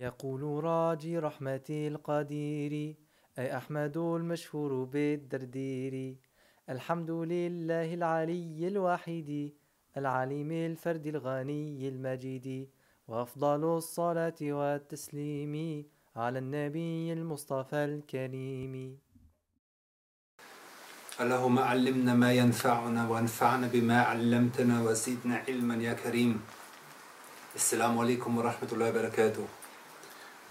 يقول راجي رحمة القدير أي أحمد المشهور بالدردير. الحمد لله العلي الواحد العليم الفرد الغني المجيد. وأفضل الصلاة والتسليم على النبي المصطفى الكريم. اللهم علمنا ما ينفعنا وانفعنا بما علمتنا وزدنا علما يا كريم. alaikum wa rahmatullahi wa barakatuh.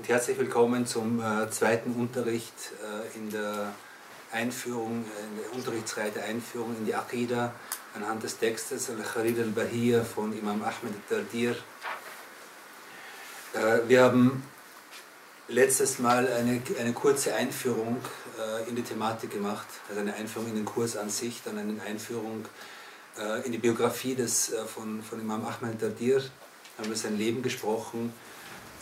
Und herzlich willkommen zum äh, zweiten Unterricht äh, in der Einführung, äh, in der Unterrichtsreihe der Einführung in die Aqidah anhand des Textes Al-Kharid al-Bahiyya von Imam Ahmed al-Dardir. Äh, wir haben letztes Mal eine, eine kurze Einführung äh, in die Thematik gemacht, also eine Einführung in den Kurs an sich, dann eine Einführung äh, in die Biografie des, von, von Imam Ahmed al-Dardir haben über sein Leben gesprochen.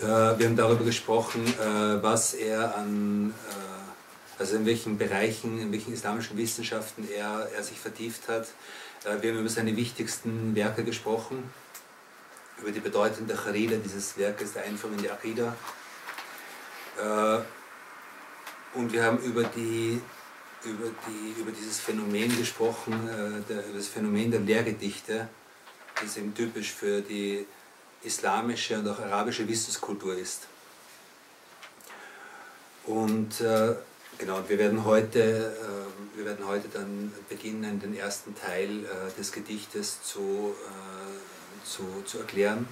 Äh, wir haben darüber gesprochen, äh, was er an, äh, also in welchen Bereichen, in welchen islamischen Wissenschaften er, er sich vertieft hat. Wir haben über seine wichtigsten Werke gesprochen, über die Bedeutung der Charida, dieses Werkes der Einführung in die Akida. Und wir haben über, die, über, die, über dieses Phänomen gesprochen, über das Phänomen der Lehrgedichte, das eben typisch für die islamische und auch arabische Wissenskultur ist. Und äh, genau, wir werden, heute, äh, wir werden heute dann beginnen, den ersten Teil äh, des Gedichtes zu, äh, zu, zu erklären.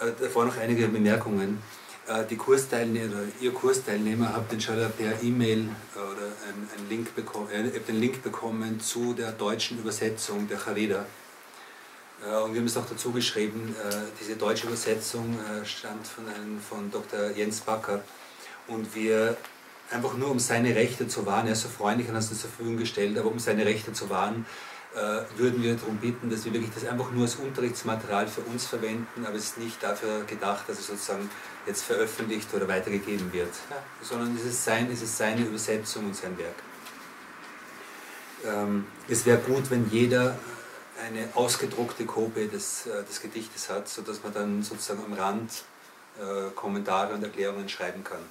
Äh, davor noch einige Bemerkungen. Äh, die Kursteilnehmer, ihr Kursteilnehmer habt inshallah per E-Mail oder einen, einen Link bekommen, den Link bekommen zu der deutschen Übersetzung der Charida und wir haben es auch dazu geschrieben, äh, diese deutsche Übersetzung äh, stammt von, einem, von Dr. Jens Backer. Und wir, einfach nur um seine Rechte zu wahren, er ist so freundlich und hat es zur Verfügung gestellt, aber um seine Rechte zu wahren, würden wir darum bitten, dass wir wirklich das einfach nur als Unterrichtsmaterial für uns verwenden, aber es ist nicht dafür gedacht, dass es sozusagen jetzt veröffentlicht oder weitergegeben wird, ja. sondern es ist, sein, es ist seine Übersetzung und sein Werk. Ähm, es wäre gut, wenn jeder eine ausgedruckte Kopie des, äh, des Gedichtes hat, sodass man dann sozusagen am Rand äh, Kommentare und Erklärungen schreiben kann.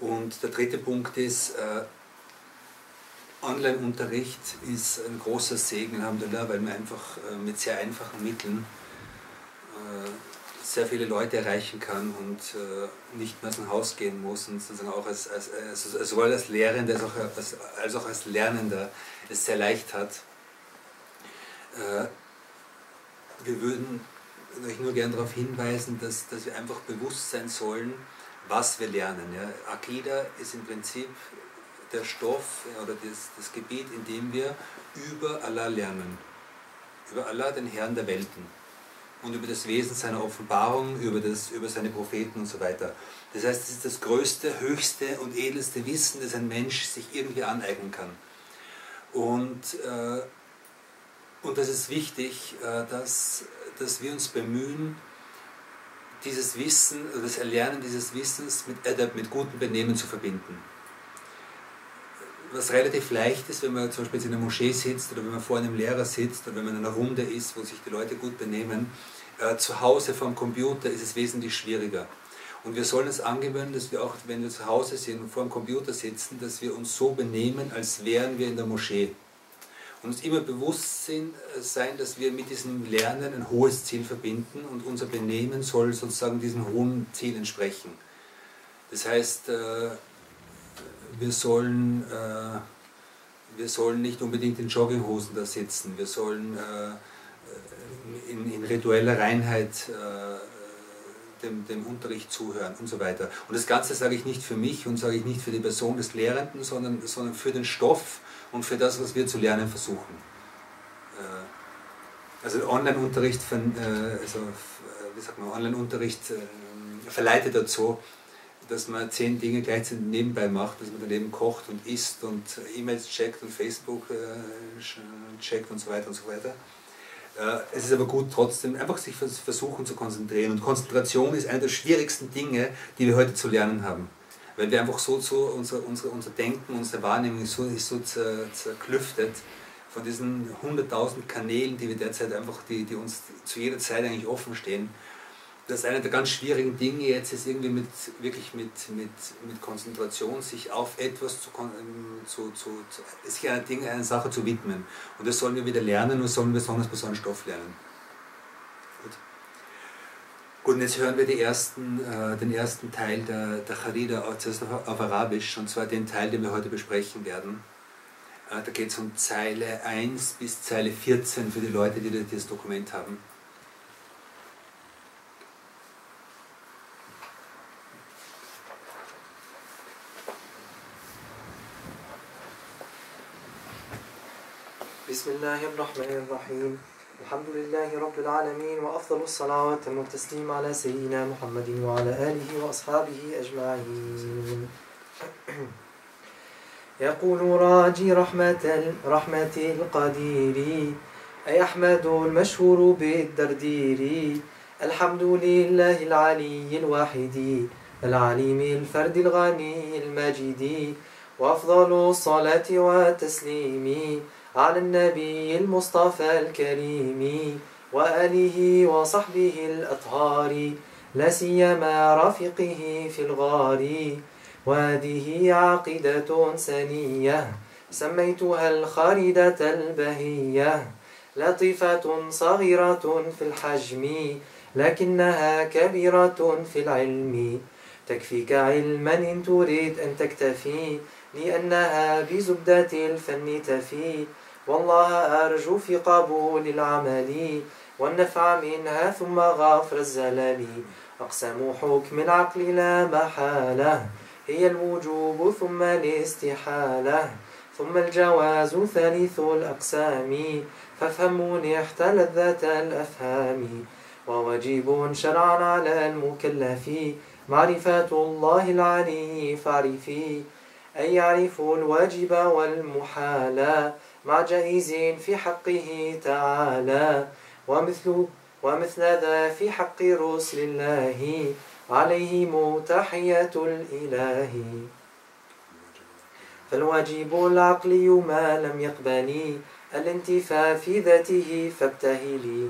Und der dritte Punkt ist, äh, Online-Unterricht ist ein großer Segen, weil man einfach äh, mit sehr einfachen Mitteln äh, sehr viele Leute erreichen kann und äh, nicht mehr aus dem Haus gehen muss und sozusagen auch als, als, als, sowohl als Lehrender als auch als, als auch als Lernender es sehr leicht hat wir würden euch nur gerne darauf hinweisen, dass, dass wir einfach bewusst sein sollen, was wir lernen. Ja. Akida ist im Prinzip der Stoff oder das, das Gebiet, in dem wir über Allah lernen. Über Allah, den Herrn der Welten. Und über das Wesen seiner Offenbarung, über, das, über seine Propheten und so weiter. Das heißt, es ist das größte, höchste und edelste Wissen, das ein Mensch sich irgendwie aneignen kann. Und äh, und das ist wichtig, äh, dass, dass wir uns bemühen, dieses Wissen, das Erlernen dieses Wissens mit Adab, mit gutem Benehmen zu verbinden. Was relativ leicht ist, wenn man zum Beispiel in einer Moschee sitzt oder wenn man vor einem Lehrer sitzt oder wenn man in einer Runde ist, wo sich die Leute gut benehmen, äh, zu Hause vom Computer ist es wesentlich schwieriger. Und wir sollen es angewöhnen, dass wir auch, wenn wir zu Hause sind und vor dem Computer sitzen, dass wir uns so benehmen, als wären wir in der Moschee und uns immer bewusst äh, sein, dass wir mit diesem Lernen ein hohes Ziel verbinden und unser Benehmen soll sozusagen diesem hohen Ziel entsprechen. Das heißt, äh, wir sollen, äh, wir sollen nicht unbedingt in Jogginghosen da sitzen, wir sollen in, in ritueller Reinheit dem, dem, Unterricht zuhören und so weiter. Und das Ganze sage ich nicht für mich und sage ich nicht für die Person des Lehrenden, sondern, sondern für den Stoff, und für das, was wir zu lernen versuchen. Äh, also Online-Unterricht, äh, also, äh, man, Online-Unterricht verleitet dazu, dass man zehn Dinge gleichzeitig nebenbei macht, dass man daneben kocht und isst und E-Mails checkt und Facebook checkt und so weiter und so weiter. Es ist aber gut, trotzdem einfach sich versuchen zu konzentrieren. Und Konzentration ist eine der schwierigsten Dinge, die wir heute zu lernen haben weil wir einfach so, so unser, unser, unser Denken, unsere Wahrnehmung ist so, ist so zer, zerklüftet von diesen 100.000 Kanälen, die wir derzeit einfach, die, die uns zu jeder Zeit eigentlich offen stehen, das eine der ganz schwierigen Dinge jetzt ist irgendwie mit wirklich mit, mit, mit Konzentration sich auf etwas zu, ähm, zu, zu, sich einer Dinge, einer Sache zu widmen. Und das sollen wir wieder lernen und sollen besonders bei so einem Stoff lernen. Gut. Gut, und jetzt hören wir die ersten, äh, den ersten Teil der, der Charida auf, auf Arabisch, und zwar den Teil, den wir heute besprechen werden. Äh, da geht es um Zeile 1 bis Zeile 14 für die Leute, die das Dokument haben. بسم الله الرحمن الرحيم الحمد لله رب العالمين وأفضل الصلاة والتسليم على سيدنا محمد وعلى آله وأصحابه أجمعين. يقول راجي رحمة رحمة القدير أي أحمد المشهور بالدردير؟ الحمد لله العلي الواحد العليم الفرد الغني المجيد وأفضل الصلاة والتسليم. على النبي المصطفى الكريم وآله وصحبه الأطهار لا سيما رفيقه في الغار. وهذه عقيدة سنية سميتها الخالدة البهية لطيفة صغيرة في الحجم لكنها كبيرة في العلم. تكفيك علما إن تريد أن تكتفي لأنها بزبدة الفن تفي والله أرجو في قبول العمل والنفع منها ثم غفر الزلل أقسم حكم العقل لا محالة هي الوجوب ثم الاستحالة. ثم الجواز ثالث الأقسام فافهموني احتلت ذات الأفهام. وواجب شرعا على المكلف معرفة الله العلي فاعرفي. أن يعرفوا الواجب والمحال. مع جائز في حقه تعالى. ومثل ومثل ذا في حق رسل الله. عليهم تحية الإله. فالواجب العقلي ما لم يقبل الانتفاء في ذاته فابتهلي.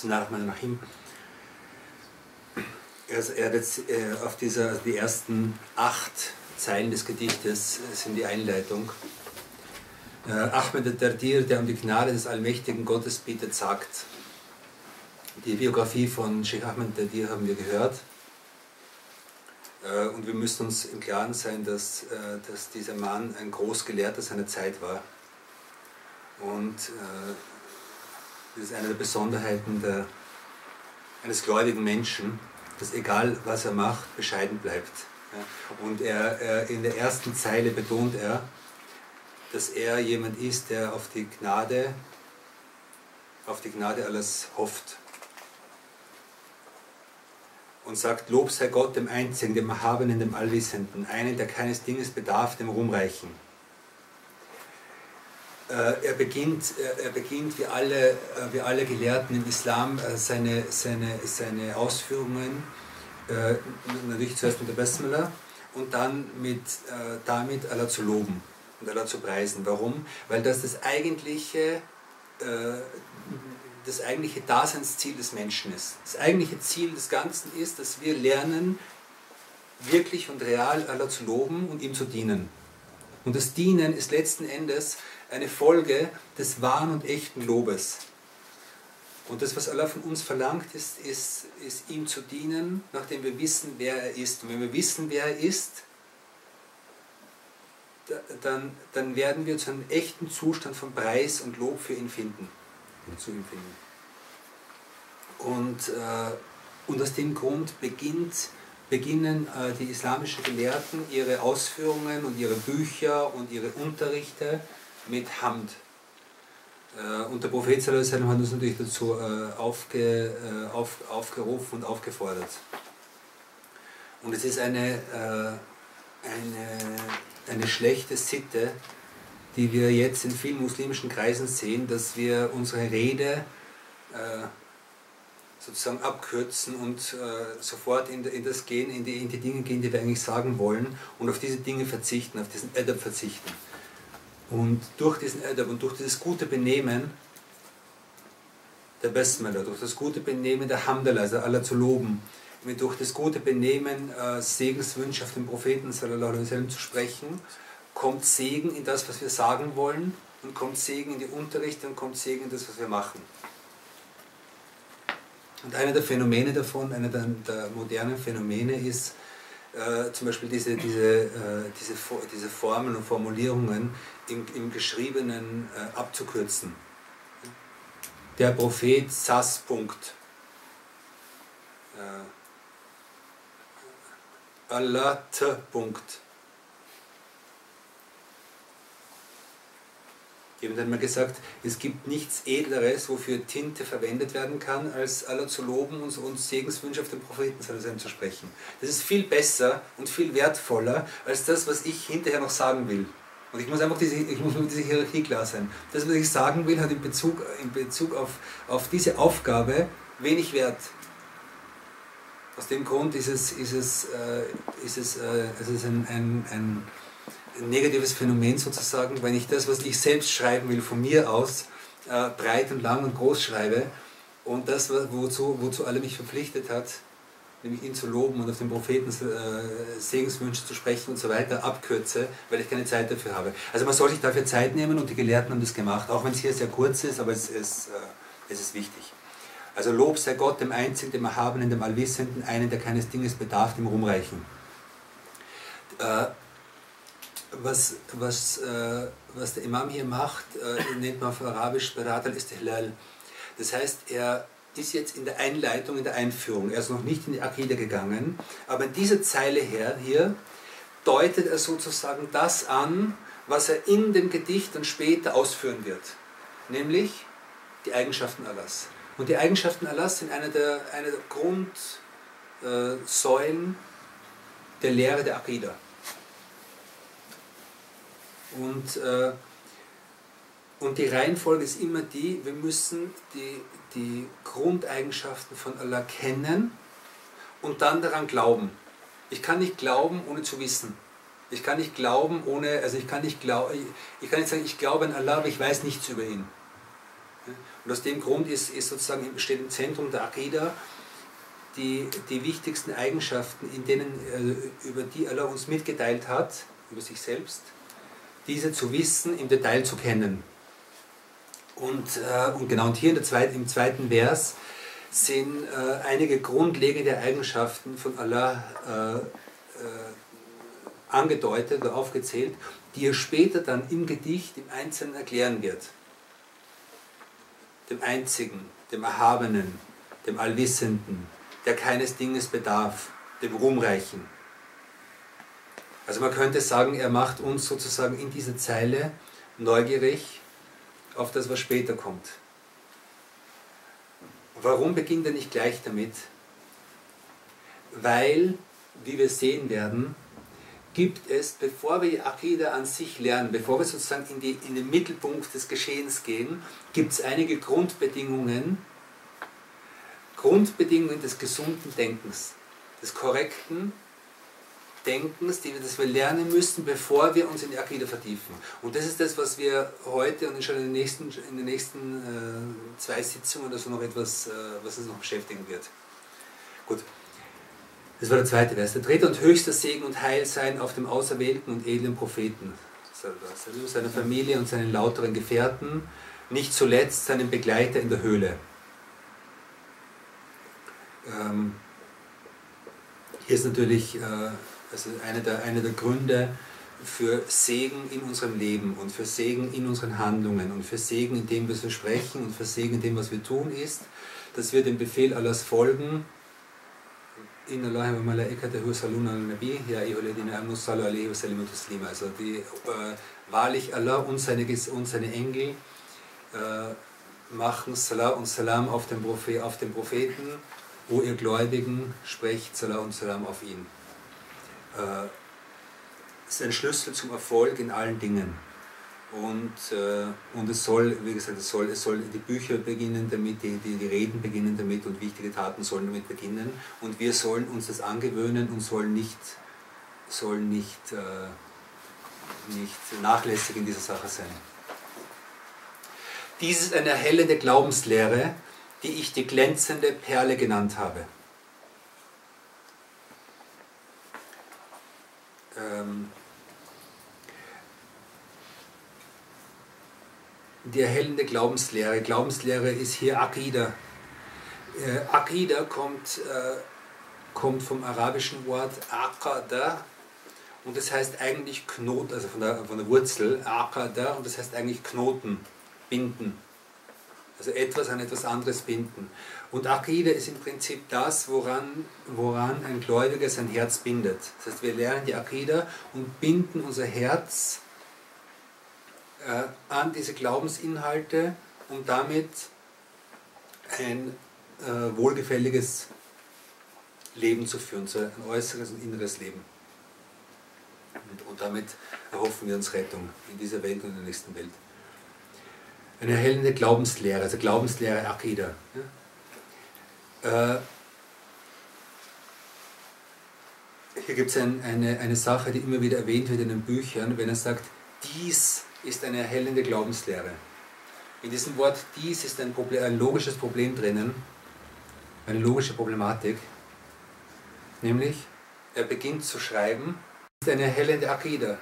Bismillahirrahmanirrahim. Also er hat jetzt äh, auf dieser, also die ersten acht Zeilen des Gedichtes sind die Einleitung. Äh, Ahmed al-Dardir, der um die Gnade des allmächtigen Gottes bittet, sagt, die Biografie von Sheikh Ahmed al-Dardir haben wir gehört. Äh, und wir müssen uns im Klaren sein, dass, äh, dass dieser Mann ein Großgelehrter seiner Zeit war. Und das ist eine der Besonderheiten der, eines gläubigen Menschen, dass egal was er macht, bescheiden bleibt. Und er, er, in der ersten Zeile betont er, dass er jemand ist, der auf die Gnade, auf die Gnade alles hofft. Und sagt, Lob sei Gott, dem Einzigen, dem Erhabenen, dem Allwissenden, einen, der keines Dinges bedarf, dem Ruhmreichen. Äh, er beginnt, er beginnt wie, alle, äh, wie alle Gelehrten im Islam äh, seine, seine, seine Ausführungen natürlich zuerst mit der Basmala und dann mit, damit Allah zu loben und Allah zu preisen. Warum? Weil das das eigentliche, das eigentliche Daseinsziel des Menschen ist. Das eigentliche Ziel des Ganzen ist, dass wir lernen, wirklich und real Allah zu loben und ihm zu dienen. Und das Dienen ist letzten Endes eine Folge des wahren und echten Lobes. Und das, was Allah von uns verlangt, ist, ist, ist ihm zu dienen, nachdem wir wissen, wer er ist. Und wenn wir wissen, wer er ist, dann, dann werden wir zu einem echten Zustand von Preis und Lob für ihn finden. Zu ihm finden. Und, äh, und aus dem Grund beginnt, beginnen äh, die islamischen Gelehrten ihre Ausführungen und ihre Bücher und ihre Unterrichte mit Hamd. Äh, und der Prophet hat uns natürlich dazu äh, aufge, äh, auf, aufgerufen und aufgefordert. Und es ist eine, eine, eine schlechte Sitte, die wir jetzt in vielen muslimischen Kreisen sehen, dass wir unsere Rede sozusagen abkürzen und sofort in, in, das gehen, in die, in die Dinge gehen, die wir eigentlich sagen wollen und auf diese Dinge verzichten, auf diesen Adab verzichten. Und durch diesen Adab und durch dieses gute Benehmen der Besmele, durch das gute Benehmen der Hamdallah, also Allah zu loben, durch das gute Benehmen äh, Segenswünsche auf den Propheten sallallahu zu sprechen, kommt Segen in das, was wir sagen wollen und kommt Segen in die Unterrichte und kommt Segen in das, was wir machen. Und einer der Phänomene davon, einer der, der modernen Phänomene ist äh, zum Beispiel diese, diese, äh, diese, diese Formeln und Formulierungen im, im Geschriebenen äh, abzukürzen. Der Prophet Sass. Punkt. Äh, Allah. Punkt. Haben dann mal gesagt, es gibt nichts Edleres, wofür Tinte verwendet werden kann, als Allah zu loben und uns Segenswünsche auf den Propheten zu sprechen. Das ist viel besser und viel wertvoller als das, was ich hinterher noch sagen will. Und ich muss einfach diese, ich muss mit dieser Hierarchie klar sein. Das, was ich sagen will, hat in Bezug, in Bezug auf, auf diese Aufgabe wenig Wert. Aus dem Grund ist es, ist es, äh, ist es, äh, es ist ein, ein, ein negatives Phänomen sozusagen, wenn ich das, was ich selbst schreiben will, von mir aus äh, breit und lang und groß schreibe und das, wozu, wozu alle mich verpflichtet hat, nämlich ihn zu loben und auf den Propheten äh, Segenswünsche zu sprechen und so weiter, abkürze, weil ich keine Zeit dafür habe. Also man soll sich dafür Zeit nehmen und die Gelehrten haben das gemacht, auch wenn es hier sehr kurz ist, aber es ist, äh, es ist wichtig. Also Lob sei Gott, dem Einzigen, dem Erhabenen, dem Allwissenden, einen, der keines Dinges bedarf, dem Rumreichen. Äh, was, was, äh, was der Imam hier macht, äh, nennt man auf Arabisch Beratal Istihlal. Das heißt, er ist jetzt in der Einleitung, in der Einführung. Er ist noch nicht in die Akide gegangen, aber in dieser Zeile her, hier deutet er sozusagen das an, was er in dem Gedicht dann später ausführen wird. Nämlich die Eigenschaften Allahs. Und die Eigenschaften Allahs sind eine der, eine der Grundsäulen der Lehre der Akida. Und, äh, und die Reihenfolge ist immer die, wir müssen die, die Grundeigenschaften von Allah kennen und dann daran glauben. Ich kann nicht glauben, ohne zu wissen. Ich kann nicht glauben, ohne, also ich kann nicht glauben, ich kann nicht sagen, ich glaube an Allah, aber ich weiß nichts über ihn. Und aus dem Grund ist, ist sozusagen, steht im Zentrum der Akida die, die wichtigsten Eigenschaften, in denen, äh, über die Allah uns mitgeteilt hat, über sich selbst, diese zu wissen, im Detail zu kennen. Und, äh, und genau, und hier in zweiten, im zweiten Vers sind äh, einige grundlegende Eigenschaften von Allah äh, äh, angedeutet oder aufgezählt, die er später dann im Gedicht im Einzelnen erklären wird. Dem Einzigen, dem Erhabenen, dem Allwissenden, der keines Dinges bedarf, dem Ruhmreichen. Also man könnte sagen, er macht uns sozusagen in dieser Zeile neugierig auf das, was später kommt. Warum beginnt er nicht gleich damit? Weil, wie wir sehen werden, gibt es, bevor wir Akida an sich lernen, bevor wir sozusagen in, die, in den Mittelpunkt des Geschehens gehen, gibt es einige Grundbedingungen, Grundbedingungen des gesunden Denkens, des korrekten Denkens, die wir, das wir lernen müssen, bevor wir uns in die Akide vertiefen. Und das ist das, was wir heute und schon in den nächsten, in den nächsten äh, zwei Sitzungen oder so noch etwas, äh, was uns noch beschäftigen wird. Gut, das war der zweite Vers. Der dritte und höchste Segen und Heil sein auf dem auserwählten und edlen Propheten, seiner Familie und seinen lauteren Gefährten, nicht zuletzt seinen Begleiter in der Höhle. Ähm, hier ist natürlich äh, ist einer der, einer der Gründe für Segen in unserem Leben und für Segen in unseren Handlungen und für Segen in dem, was wir sprechen und für Segen in dem, was wir tun, ist, dass wir dem Befehl Allahs folgen. In Allah wa malaikatahu saluna al-Nabi, ya ayyuhalladhina amanu sallu alayhi wa sallimu taslima. Also die, äh, wahrlich Allah und seine, und seine Engel äh, machen Salah und Salam auf den, auf den Propheten, wo ihr Gläubigen sprecht Salah und Salam auf ihn äh, ist ein Schlüssel zum Erfolg in allen Dingen. Und, äh, und es soll, wie gesagt, es soll, es soll die Bücher beginnen damit, die, die, die Reden beginnen damit und wichtige Taten sollen damit beginnen. Und wir sollen uns das angewöhnen und sollen nicht, sollen nicht, äh, nicht nachlässig in dieser Sache sein. Dies ist eine erhellende Glaubenslehre, die ich die glänzende Perle genannt habe. Ähm, die erhellende Glaubenslehre. Glaubenslehre ist hier Akida. Äh, Akida kommt, äh, kommt vom arabischen Wort Aqada und das heißt eigentlich Knoten, also von der, von der Wurzel Aqada und das heißt eigentlich Knoten, binden. Also etwas an etwas anderes binden. Und Akida ist im Prinzip das, woran, woran ein Gläubiger sein Herz bindet. Das heißt, wir lernen die Akida und binden unser Herz äh, an diese Glaubensinhalte, um damit ein äh, wohlgefälliges Leben zu führen, so ein äußeres und inneres Leben. Und, und damit erhoffen wir uns Rettung in dieser Welt und in der nächsten Welt. Eine erhellende Glaubenslehre, also Glaubenslehre Akida. Ja? Äh, hier gibt es ein, eine, eine Sache, die immer wieder erwähnt wird in den Büchern, wenn er sagt, dies ist eine erhellende Glaubenslehre. In diesem Wort dies ist ein, Problem, ein logisches Problem drinnen, eine logische Problematik, nämlich er beginnt zu schreiben, ist eine erhellende Akida.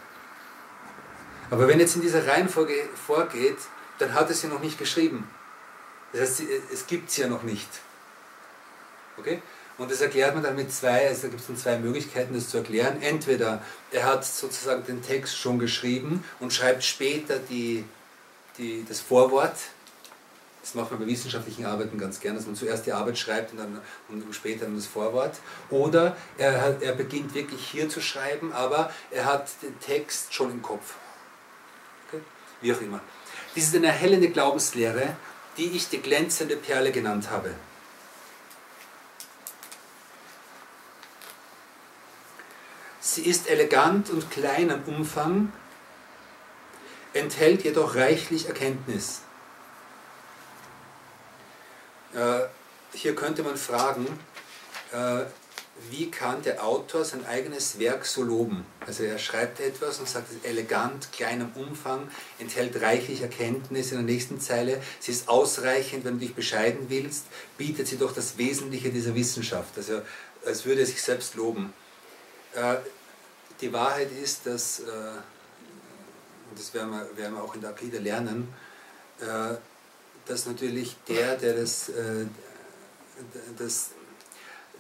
Aber wenn jetzt in dieser Reihenfolge vorgeht, dann hat es sie noch nicht geschrieben. Das heißt, es gibt sie ja noch nicht. Okay? Und das erklärt man dann mit zwei, also da gibt es dann zwei Möglichkeiten, das zu erklären. Entweder er hat sozusagen den Text schon geschrieben und schreibt später die, die, das Vorwort. Das macht man bei wissenschaftlichen Arbeiten ganz gern, dass man zuerst die Arbeit schreibt und dann und später dann das Vorwort. Oder er, er beginnt wirklich hier zu schreiben, aber er hat den Text schon im Kopf. Okay? Wie auch immer. Dies ist eine erhellende Glaubenslehre, die ich die glänzende Perle genannt habe. Sie ist elegant und klein am Umfang, enthält jedoch reichlich Erkenntnis. Äh, hier könnte man fragen, äh, wie kann der Autor sein eigenes Werk so loben? Also er schreibt etwas und sagt, es elegant, klein am Umfang, enthält reichlich Erkenntnis in der nächsten Zeile, sie ist ausreichend, wenn du dich bescheiden willst, bietet sie doch das Wesentliche dieser Wissenschaft, also als würde er sich selbst loben. Die Wahrheit ist, dass, äh, und das werden wir, werden wir auch in der Akide lernen, äh, dass natürlich der, der das, äh, das,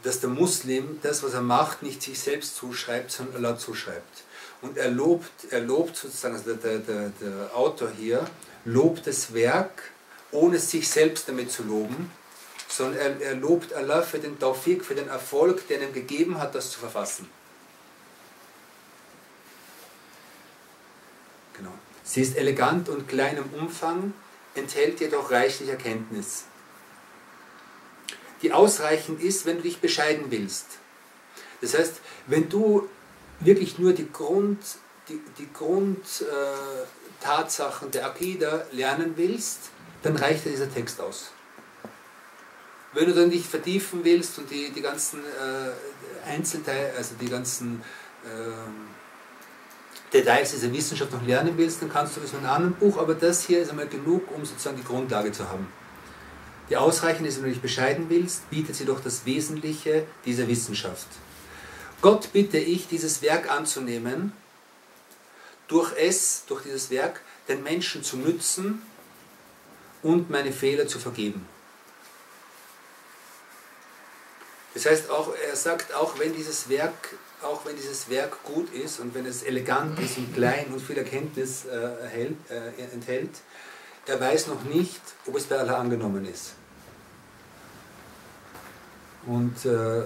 dass der Muslim das, was er macht, nicht sich selbst zuschreibt, sondern Allah zuschreibt. Und er lobt, er lobt sozusagen, also der, der, der Autor hier, lobt das Werk, ohne sich selbst damit zu loben, sondern er, er lobt Allah für den Tawfiq, für den Erfolg, den er ihm gegeben hat, das zu verfassen. Genau. Sie ist elegant und klein im Umfang, enthält jedoch reichlich Erkenntnis, die ausreichend ist, wenn du dich bescheiden willst. Das heißt, wenn du wirklich nur die Grund, die, die Grundtatsachen äh, der Akida lernen willst, dann reicht dir dieser Text aus. Wenn du dann dich vertiefen willst und die, die ganzen äh, Einzelteile, also die ganzen äh, Details dieser Wissenschaft noch lernen willst, dann kannst du das in einem anderen Buch, aber das hier ist einmal genug, um sozusagen die Grundlage zu haben. Die ausreichend ist, wenn du dich bescheiden willst, bietet sie doch das Wesentliche dieser Wissenschaft. Gott bitte ich, dieses Werk anzunehmen, durch es, durch dieses Werk, den Menschen zu nützen und meine Fehler zu vergeben. Das heißt, auch, er sagt, auch wenn dieses Werk auch wenn dieses Werk gut ist und wenn es elegant ist und klein und viel Erkenntnis äh, erhält, äh, enthält, er weiß noch nicht, ob es bei Allah angenommen ist. Und, äh,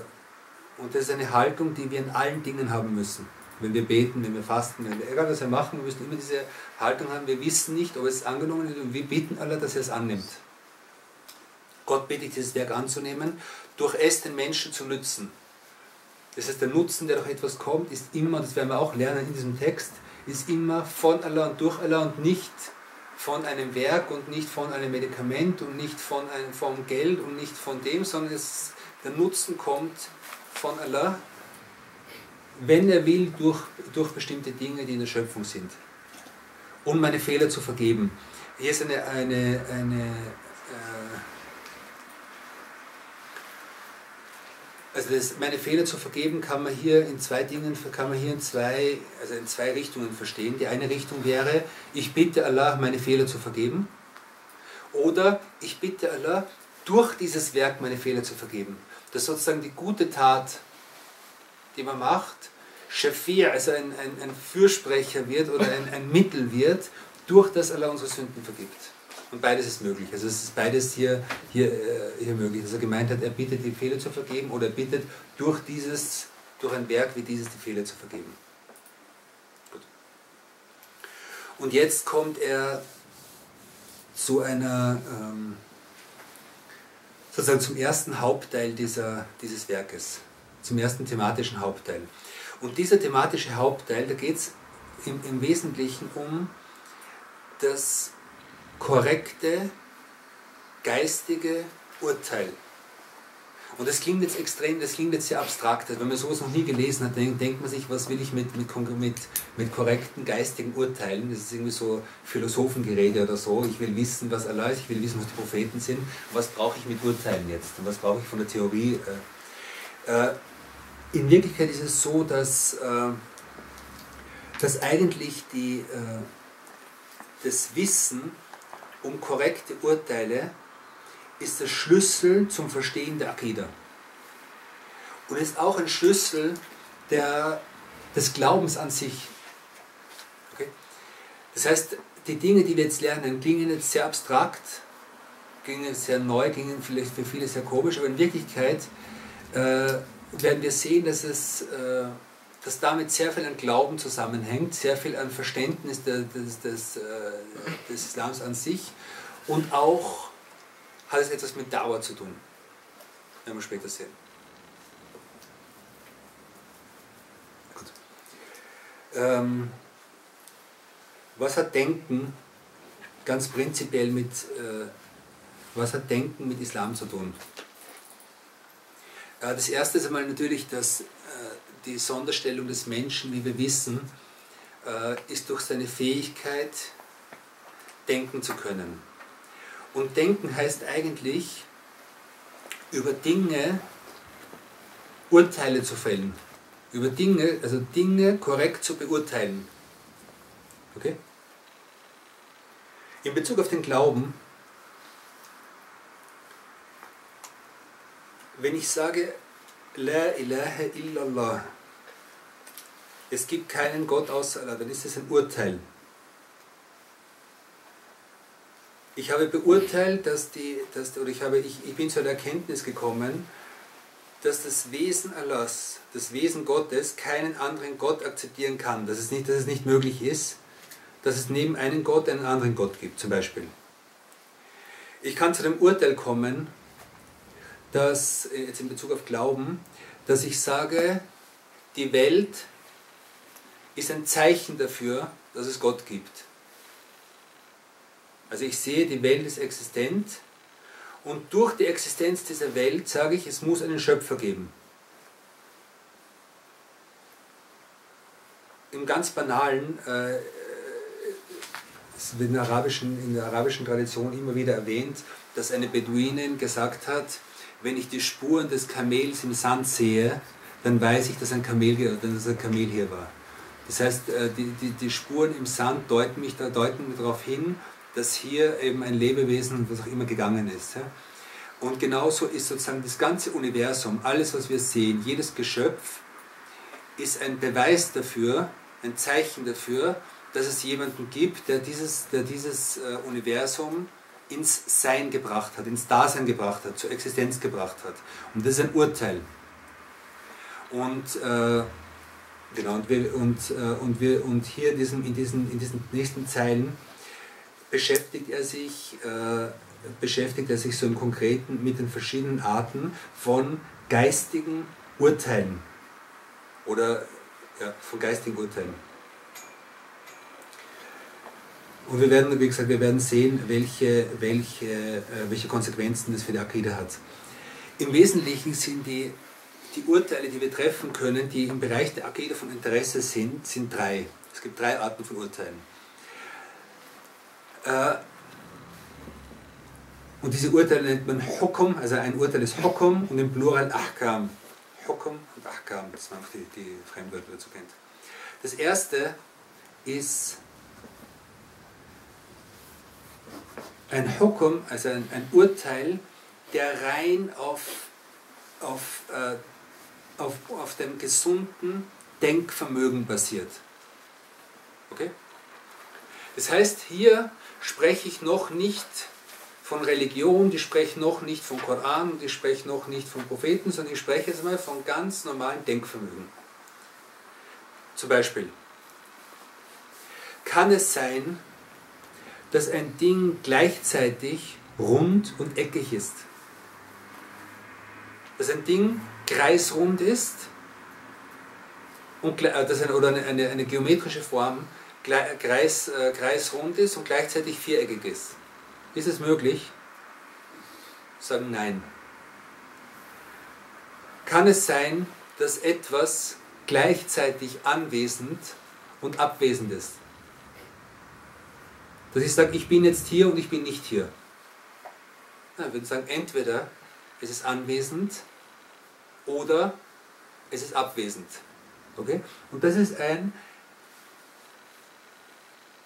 und das ist eine Haltung, die wir in allen Dingen haben müssen. Wenn wir beten, wenn wir fasten, wenn wir, egal was wir machen, wir müssen immer diese Haltung haben, wir wissen nicht, ob es angenommen ist und wir bitten Allah, dass er es annimmt. Gott bittet dieses Werk anzunehmen, durch es den Menschen zu nützen Das heißt, der Nutzen, der durch etwas kommt, ist immer, das werden wir auch lernen in diesem Text, ist immer von Allah und durch Allah und nicht von einem Werk und nicht von einem Medikament und nicht von einem, vom Geld und nicht von dem, sondern es, der Nutzen kommt von Allah, wenn er will, durch, durch bestimmte Dinge, die in der Schöpfung sind. Um meine Fehler zu vergeben. Hier ist eine, eine, eine äh, also das, meine Fehler zu vergeben kann man hier in zwei Dingen, kann man hier in zwei, also in zwei Richtungen verstehen. Die eine Richtung wäre, ich bitte Allah, meine Fehler zu vergeben. Oder ich bitte Allah, durch dieses Werk meine Fehler zu vergeben. Dass sozusagen die gute Tat, die man macht, Shafir, also ein, ein, ein Fürsprecher wird oder ein, ein Mittel wird, durch das Allah unsere Sünden vergibt. Und beides ist möglich. Also es ist beides hier, hier, äh, hier möglich. Er gemeint hat, er bittet die Fehler zu vergeben oder er bittet durch dieses, durch ein Werk wie dieses die Fehler zu vergeben. Gut. Und jetzt kommt er zu einer, ähm, sozusagen zum ersten Hauptteil dieser, dieses Werkes, zum ersten thematischen Hauptteil. Und dieser thematische Hauptteil, da geht es im, im Wesentlichen um das korrekte, geistige Urteil. Und das klingt jetzt extrem, das klingt jetzt sehr abstrakt. Wenn man sowas noch nie gelesen hat, dann denkt man sich, was will ich mit, mit, mit, mit korrekten geistigen Urteilen? Das ist irgendwie so Philosophengerede oder so. Ich will wissen, was Allah ich will wissen, was die Propheten sind. Was brauche ich mit Urteilen jetzt? Und was brauche ich von der Theorie? Äh, äh, in Wirklichkeit ist es so, dass, äh, dass eigentlich die, das Wissen um korrekte Urteile ist der Schlüssel zum Verstehen der Akida. Und ist auch ein Schlüssel der, des Glaubens an sich. Okay? Das heißt, die Dinge, die wir jetzt lernen, klingen jetzt sehr abstrakt, klingen sehr neu, klingen vielleicht für viele sehr komisch, aber in Wirklichkeit äh, werden wir sehen, dass es äh, dass damit sehr viel an Glauben zusammenhängt, sehr viel an Verständnis des, des, des, äh, des Islams an sich und auch hat es etwas mit Dauer zu tun. Werden wir später sehen. Gut. Ähm, was hat Denken ganz prinzipiell mit, äh, was hat Denken mit Islam zu tun? Äh, das erste ist einmal natürlich, dass die Sonderstellung des Menschen, wie wir wissen, äh, ist durch seine Fähigkeit, denken zu können. Und denken heißt eigentlich, über Dinge Urteile zu fällen. Über Dinge, also Dinge korrekt zu beurteilen. Okay? In Bezug auf den Glauben, wenn ich sage, La ilaha illallah. Es gibt keinen Gott außer Allah, dann ist es ein Urteil. Ich habe beurteilt, dass die, dass, oder ich, habe, ich, ich bin zu der Erkenntnis gekommen, dass das Wesen Allahs, das Wesen Gottes, keinen anderen Gott akzeptieren kann. Dass es nicht, dass es nicht möglich ist, dass es neben einem Gott einen anderen Gott gibt, zum Beispiel. Ich kann zu dem Urteil kommen, dass, äh, jetzt in Bezug auf Glauben, dass ich sage, die Welt ist ein Zeichen dafür, dass es Gott gibt. Also ich sehe, die Welt ist existent und durch die Existenz dieser Welt sage ich, es muss einen Schöpfer geben. Im ganz banalen, äh, es wird in der, arabischen, in der arabischen Tradition immer wieder erwähnt, dass eine Beduinin gesagt hat, wenn ich die Spuren des Kamels im Sand sehe, dann weiß ich, dass ein Kamel, dass ein Kamel hier war. Das heißt, äh, die, die, die Spuren im Sand deuten mich deuten darauf hin, dass hier eben ein Lebewesen, was auch immer gegangen ist. Und genauso ist sozusagen das ganze Universum, alles was wir sehen, jedes Geschöpf, ist ein Beweis dafür, ein Zeichen dafür, dass es jemanden gibt, der dieses, der dieses äh, Universum ins Sein gebracht hat, ins Dasein gebracht hat, zur Existenz gebracht hat. Und das ist ein Urteil. Und, äh, genau, und, wir, und, äh, und, wir, und hier in diesen, in, diesen, in diesen nächsten Zeilen beschäftigt er sich, äh, beschäftigt er sich so im Konkreten mit den verschiedenen Arten von geistigen Urteilen. oder ja, von geistigen Urteilen. Und wir werden, wie gesagt, wir werden sehen, welche, welche, äh, welche Konsequenzen das für die Akide hat. Im Wesentlichen sind die, die Urteile, die wir treffen können, die im Bereich der Akide von Interesse sind, sind drei. Es gibt drei Arten von Urteilen. Äh, und diese Urteile nennt man Hukum, also ein Urteil ist Hukum und im Plural Ahkam. Hukum und Ahkam, dass man die, die Fremdwörter dazu kennt. Das erste ist ein Hukum, also ein, ein Urteil, der rein auf, auf, äh, auf, auf dem gesunden Denkvermögen basiert. Okay? Das heißt, hier spreche ich noch nicht von Religion, ich spreche noch nicht vom Koran, ich spreche noch nicht von Propheten, sondern ich spreche jetzt mal von ganz normalen Denkvermögen. Zum Beispiel, kann es sein, dass ein Ding gleichzeitig rund und eckig ist? Dass ein Ding kreisrund ist und, äh, dass eine, oder eine, eine, eine geometrische Form kreis, äh, kreisrund ist und gleichzeitig viereckig ist. Ist es möglich? Sagen nein. Kann es sein, dass etwas gleichzeitig anwesend und abwesend ist? Dass ich sage, ich bin jetzt hier und ich bin nicht hier. Ja, ich würde sagen, entweder es ist anwesend oder es ist abwesend. Okay? Und das ist ein,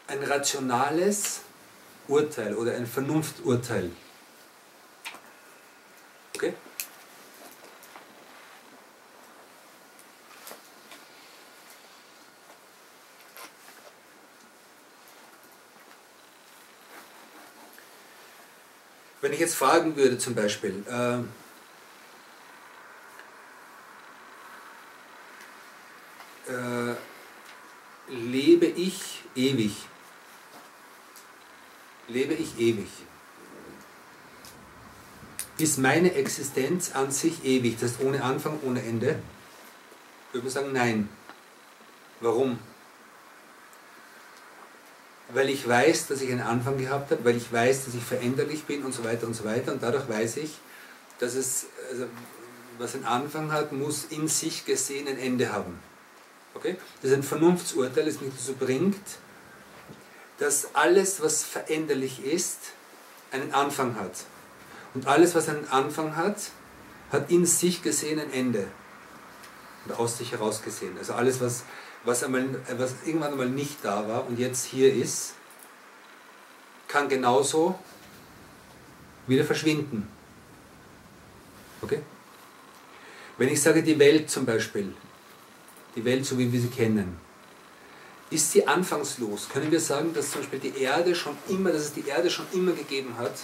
ein rationales Urteil oder ein Vernunfturteil. Okay? Wenn ich jetzt fragen würde zum Beispiel, äh, äh, lebe ich ewig? lebe ich ewig? Ist meine Existenz an sich ewig, das ist ohne Anfang, ohne Ende? Würde man sagen, nein. Warum? Weil ich weiß, dass ich einen Anfang gehabt habe, weil ich weiß, dass ich veränderlich bin und so weiter und so weiter. Und dadurch weiß ich, dass es, also, was einen Anfang hat, muss in sich gesehen ein Ende haben. Okay? Das ist ein Vernunftsurteil, das mich dazu bringt, dass alles, was veränderlich ist, einen Anfang hat. Und alles, was einen Anfang hat, hat in sich gesehen ein Ende. Und aus sich heraus gesehen. Also alles, was, was, einmal, was irgendwann einmal nicht da war und jetzt hier ist, kann genauso wieder verschwinden. Okay? Wenn ich sage, die Welt zum Beispiel, die Welt so wie wir sie kennen, ist sie anfangslos? Können wir sagen, dass zum Beispiel die Erde schon immer, dass es die Erde schon immer gegeben hat?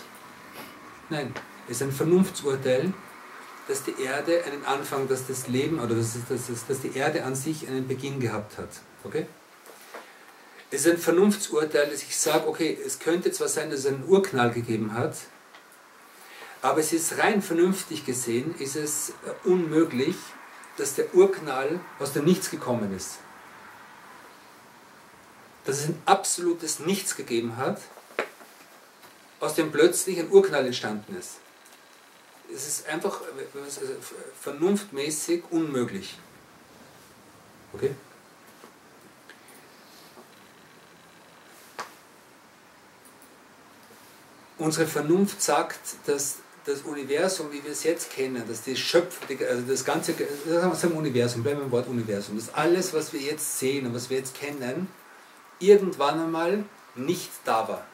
Nein, es ist ein Vernunftsurteil, dass die Erde einen Anfang, dass das Leben oder dass, dass, dass die Erde an sich einen Beginn gehabt hat. Okay? Es ist ein Vernunftsurteil, dass ich sage, okay, es könnte zwar sein, dass es einen Urknall gegeben hat, aber es ist rein vernünftig gesehen, ist es äh, unmöglich, dass der Urknall aus dem Nichts gekommen ist dass es ein absolutes Nichts gegeben hat, aus dem plötzlich ein Urknall entstanden ist. Es ist einfach also vernunftmäßig unmöglich. Okay? Unsere Vernunft sagt, dass das Universum, wie wir es jetzt kennen, dass die Schöpfung, also das ganze, sagen wir Universum, bleiben wir im Wort Universum, dass alles, was wir jetzt sehen und was wir jetzt kennen, irgendwann einmal nicht da war.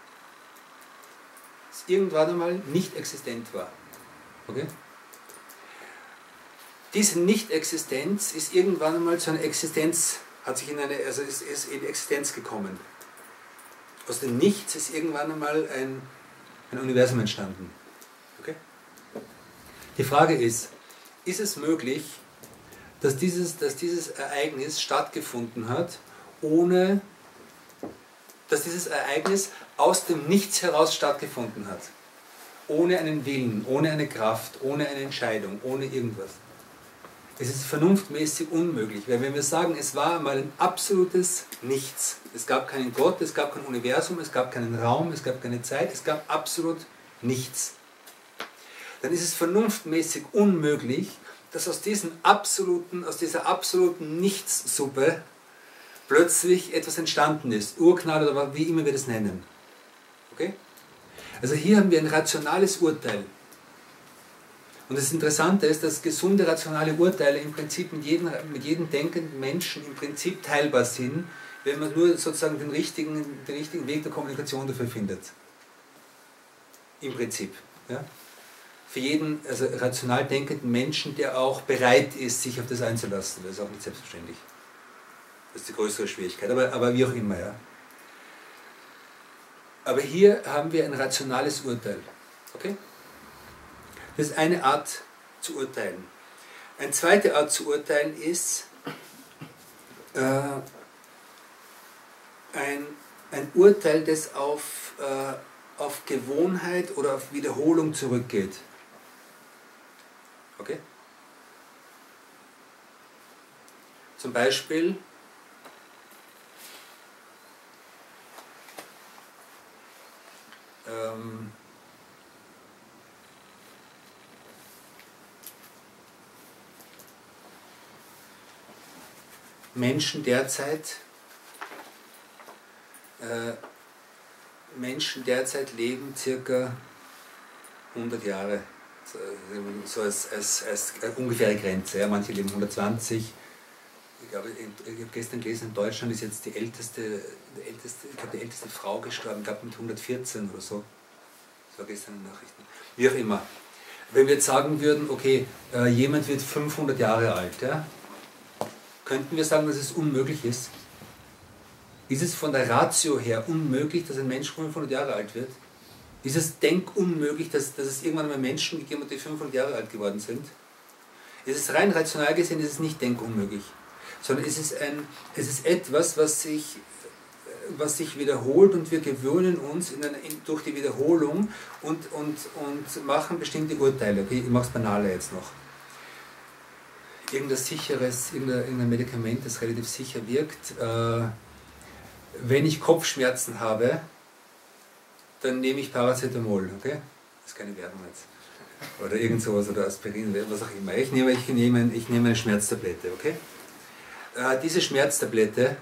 Es irgendwann einmal nicht existent war. Okay? Diese Nicht-Existenz ist irgendwann einmal zu einer Existenz, hat sich in eine, also ist, ist in Existenz gekommen. Aus dem Nichts ist irgendwann einmal ein, ein Universum entstanden. Okay? Die Frage ist, ist es möglich, dass dieses, dass dieses Ereignis stattgefunden hat, ohne dass dieses Ereignis aus dem Nichts heraus stattgefunden hat. Ohne einen Willen, ohne eine Kraft, ohne eine Entscheidung, ohne irgendwas. Es ist vernunftmäßig unmöglich, weil wenn wir sagen, es war mal ein absolutes Nichts, es gab keinen Gott, es gab kein Universum, es gab keinen Raum, es gab keine Zeit, es gab absolut nichts, dann ist es vernunftmäßig unmöglich, dass aus, diesem absoluten, aus dieser absoluten Nichtssuppe plötzlich etwas entstanden ist, Urknall oder wie immer wir das nennen. Okay? Also hier haben wir ein rationales Urteil. Und das Interessante ist, dass gesunde rationale Urteile im Prinzip mit jedem, mit jedem denkenden Menschen im Prinzip teilbar sind, wenn man nur sozusagen den richtigen, den richtigen Weg der Kommunikation dafür findet. Im Prinzip. Ja? Für jeden also rational denkenden Menschen, der auch bereit ist, sich auf das einzulassen. Das ist auch nicht selbstverständlich. Das ist die größere Schwierigkeit, aber, aber wie auch immer. Ja? Aber hier haben wir ein rationales Urteil. Okay? Das ist eine Art zu urteilen. Eine zweite Art zu urteilen ist äh, ein, ein Urteil, das auf, äh, auf Gewohnheit oder auf Wiederholung zurückgeht. Okay? Zum Beispiel ähm, Menschen derzeit äh, Menschen derzeit leben circa 100 Jahre, so als, als, als ungefähre Grenze. Ja. Manche leben 120. Ich glaube, ich habe gestern gelesen, in Deutschland ist jetzt die älteste, die älteste, ich glaube, die älteste Frau gestorben, glaube mit 114 oder so. Das war gestern in den Nachrichten. Wie auch immer. Wenn wir jetzt sagen würden, okay, äh, jemand wird 500 Jahre alt, ja, könnten wir sagen, dass es unmöglich ist? Ist es von der Ratio her unmöglich, dass ein Mensch 500 Jahre alt wird? Ist es denkunmöglich, dass, dass es irgendwann einmal Menschen gegeben hat, die 500 Jahre alt geworden sind? Ist es rein rational gesehen, ist es nicht denkunmöglich, sondern es ist, ein, es ist etwas, was sich, was sich wiederholt und wir gewöhnen uns in eine, in, durch die Wiederholung und, und, und machen bestimmte Urteile. Okay, ich mache es banaler jetzt noch irgendein sicheres, irgendein Medikament, das relativ sicher wirkt. Äh, wenn ich Kopfschmerzen habe, dann nehme ich Paracetamol, okay? Das ist keine Werbung jetzt. Oder irgend sowas, oder Aspirin, was auch immer. Ich nehme, ich nehme, ich nehme eine Schmerztablette, okay? Äh, diese Schmerztablette,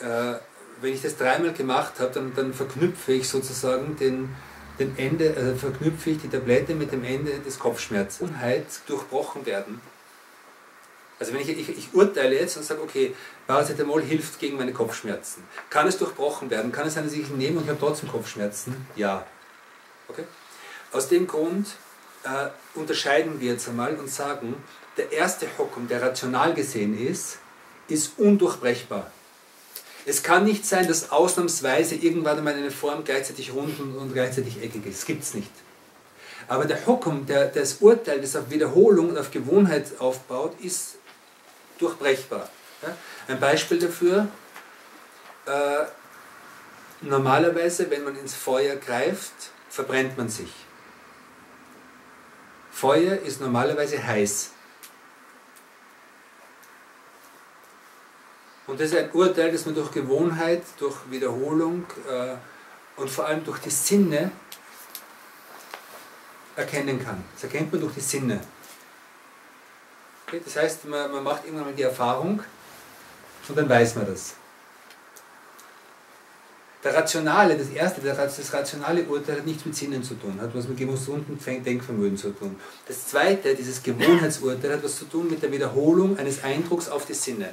äh, wenn ich das dreimal gemacht habe, dann, dann verknüpfe ich sozusagen den, den Ende, also verknüpfe ich die Tablette mit dem Ende des Kopfschmerzes. Unheit durchbrochen werden also wenn ich, ich, ich urteile jetzt und sage, okay, Paracetamol hilft gegen meine Kopfschmerzen. Kann es durchbrochen werden? Kann es sein, dass ich ihn nehme und ich habe trotzdem Kopfschmerzen? Ja. Okay? Aus dem Grund äh, unterscheiden wir jetzt einmal und sagen, der erste Hokum, der rational gesehen ist, ist undurchbrechbar. Es kann nicht sein, dass ausnahmsweise irgendwann einmal eine Form gleichzeitig rund und gleichzeitig eckig ist. Das gibt es nicht. Aber der Hokum, der, das Urteil, das auf Wiederholung und auf Gewohnheit aufbaut, ist durchbrechbar. Ein Beispiel dafür, äh, normalerweise, wenn man ins Feuer greift, verbrennt man sich. Feuer ist normalerweise heiß. Und das ist ein Urteil, das man durch Gewohnheit, durch Wiederholung äh, und vor allem durch die Sinne erkennen kann. Das erkennt man durch die Sinne. Okay? Das heißt, man, man macht irgendwann mal die Erfahrung und dann weiß man das. Der rationale, das erste, das rationale Urteil hat nichts mit Sinnen zu tun, hat was mit gesunden Denkvermögen zu tun. Das zweite, dieses Gewohnheitsurteil, hat was zu tun mit der Wiederholung eines Eindrucks auf die Sinne.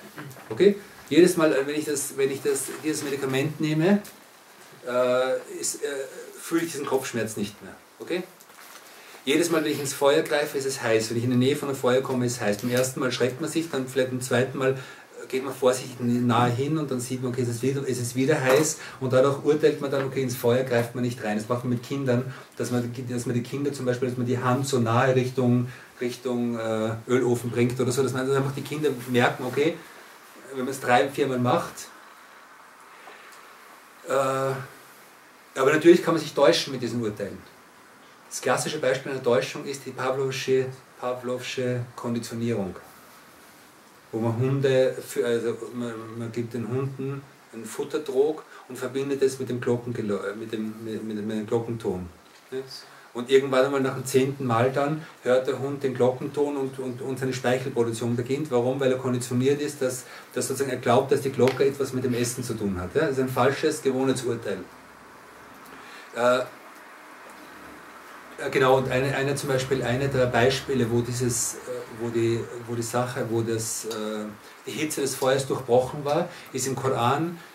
Okay? Jedes Mal, wenn ich, das, wenn ich das, dieses Medikament nehme, äh, ist, äh, fühle ich diesen Kopfschmerz nicht mehr. Okay? Jedes Mal, wenn ich ins Feuer greife, ist es heiß. Wenn ich in die Nähe von einem Feuer komme, ist es heiß. Beim ersten Mal schreckt man sich, dann vielleicht beim zweiten Mal äh, geht man vorsichtig nahe hin und dann sieht man, okay, es ist wieder, es ist wieder heiß und dadurch urteilt man dann, okay, ins Feuer greift man nicht rein. Das macht man mit Kindern, dass man, dass man die Kinder zum Beispiel, dass man die Hand so nahe Richtung, Richtung äh, Ölofen bringt oder so, dass man einfach die Kinder merken, okay, wenn man es drei, viermal macht, äh, aber natürlich kann man sich täuschen mit diesen Urteilen. Das klassische Beispiel einer Täuschung ist die Pavlovsche, Pavlovsche Konditionierung. wo man Hunde, für, also man, man gibt den Hunden einen Futterdrog und verbindet es mit dem, Glocken, mit dem, mit, mit dem Glockenton. Und irgendwann einmal nach dem zehnten Mal dann hört der Hund den Glockenton und, und, und seine Speichelproduktion beginnt. Warum? Weil er konditioniert ist, dass, dass sozusagen er glaubt, dass die Glocke etwas mit dem Essen zu tun hat. Das ist ein falsches Gewohnheitsurteil. Äh, genau, und eine, eine zum Beispiel, eine der Beispiele, wo, dieses, äh, wo, die, wo die Sache, wo das, äh, die Hitze des Feuers durchbrochen war, ist im Koran äh,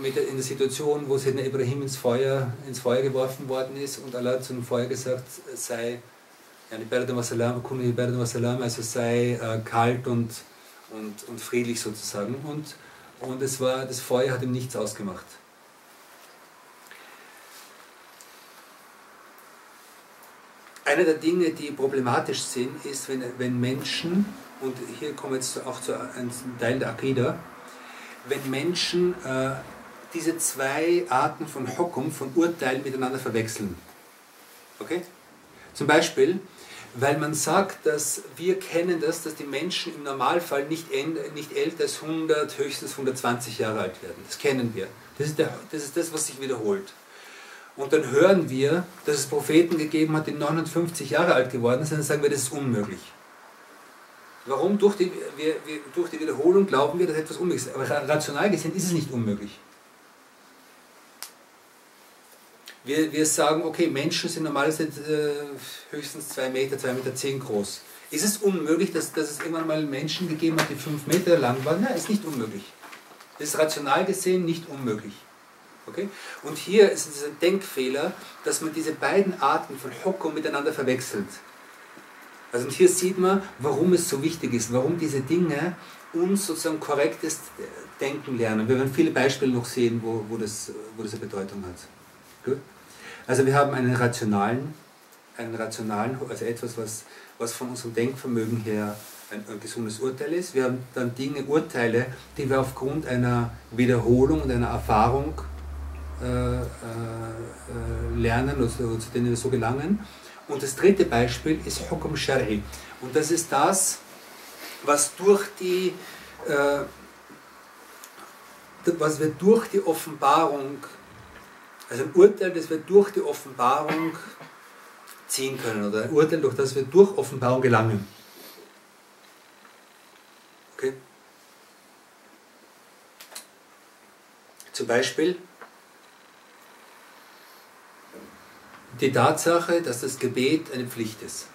mit der, in der Situation, wo Sedna Ibrahim ins Feuer, ins Feuer geworfen worden ist und Allah hat zum Feuer gesagt, sei also sei äh, kalt und, und, und friedlich sozusagen. Und, und es war, das Feuer hat ihm nichts ausgemacht. Eine der Dinge, die problematisch sind, ist, wenn, wenn Menschen, und hier kommen wir jetzt auch zu einem Teil der Akida, wenn Menschen äh, diese zwei Arten von Hokum, von Urteilen miteinander verwechseln. Okay? Zum Beispiel, weil man sagt, dass wir kennen das, dass die Menschen im Normalfall nicht, nicht älter als 100, höchstens 120 Jahre alt werden. Das kennen wir. Das ist, der, das ist das, was sich wiederholt. Und dann hören wir, dass es Propheten gegeben hat, die 59 Jahre alt geworden sind, dann sagen wir, das ist unmöglich. Warum? Durch die, wir, wir, durch die Wiederholung glauben wir, dass etwas unmöglich ist. Aber rational gesehen ist es nicht unmöglich. Wir, wir sagen, okay, Menschen sind normalerweise äh, höchstens 2 Meter, 2 Meter 10 groß. Ist es unmöglich, dass, dass es irgendwann mal Menschen gegeben hat, die 5 Meter lang waren? Nein, ist nicht unmöglich. Das ist rational gesehen nicht unmöglich. Okay? Und hier ist es ein Denkfehler, dass man diese beiden Arten von Hokum miteinander verwechselt. Also hier sieht man, warum es so wichtig ist, warum diese Dinge uns sozusagen korrektes Denken lernen. Wir werden viele Beispiele noch sehen, wo, wo, das, wo das eine Bedeutung hat. Gut? Also wir haben einen rationalen, einen rationalen, also etwas, was, was von unserem Denkvermögen her ein, ein, gesundes Urteil ist. Wir haben dann Dinge, Urteile, die wir aufgrund einer Wiederholung und einer Erfahrung äh, äh, äh lernen oder zu denen wir so gelangen. Und das dritte Beispiel ist Hukum Shari. Und das ist das, was durch die, äh, was wir durch die Offenbarung, also ein Urteil, das wir durch die Offenbarung ziehen können, oder ein Urteil, durch das wir durch Offenbarung gelangen. Okay? Zum Beispiel, die Tatsache, dass das Gebet eine Pflicht ist.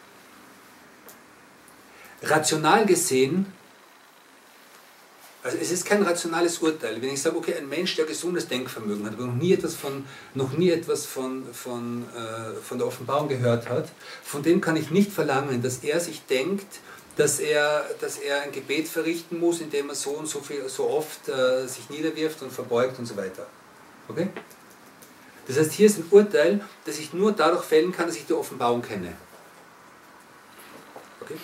Rational gesehen, also es ist kein rationales Urteil. Wenn ich sage, okay, ein Mensch, der gesundes Denkvermögen hat, aber noch nie etwas von, noch nie etwas von, von, äh, von der Offenbarung gehört hat, von dem kann ich nicht verlangen, dass er sich denkt, dass er, dass er ein Gebet verrichten muss, indem er so und so, viel, so oft äh, sich niederwirft und verbeugt und so weiter. Okay? Das heißt, hier ist ein Urteil, das ich nur dadurch fällen kann, dass ich die Offenbarung kenne. Okay?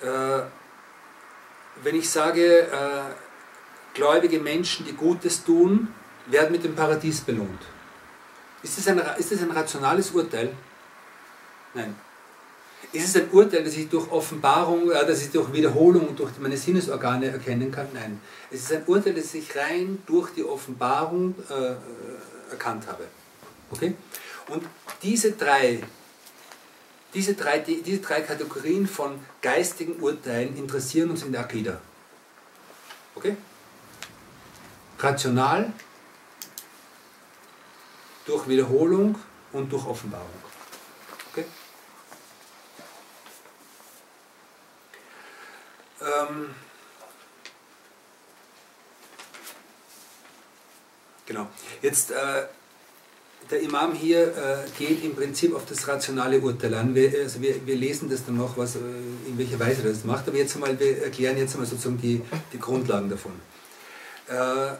Äh, wenn ich sage, äh, gläubige Menschen, die Gutes tun, werden mit dem Paradies belohnt. Ist das ein, ist das ein rationales Urteil? Nein. Ist es ein Urteil, das ich durch Offenbarung, äh, das ich durch Wiederholung und durch meine Sinnesorgane erkennen kann? Nein. Es ist ein Urteil, das ich rein durch die Offenbarung äh, erkannt habe. Okay? Und diese drei, diese, drei, diese drei Kategorien von geistigen Urteilen interessieren uns in der Akida. Okay? Rational, durch Wiederholung und durch Offenbarung. Ähm, genau. Jetzt, äh, der Imam hier äh, geht im Prinzip auf das rationale Urteil an. Wir, also wir, wir lesen das dann noch, was, äh, in welcher Weise er das macht, aber jetzt einmal, wir erklären jetzt einmal sozusagen die, die Grundlagen davon. Äh,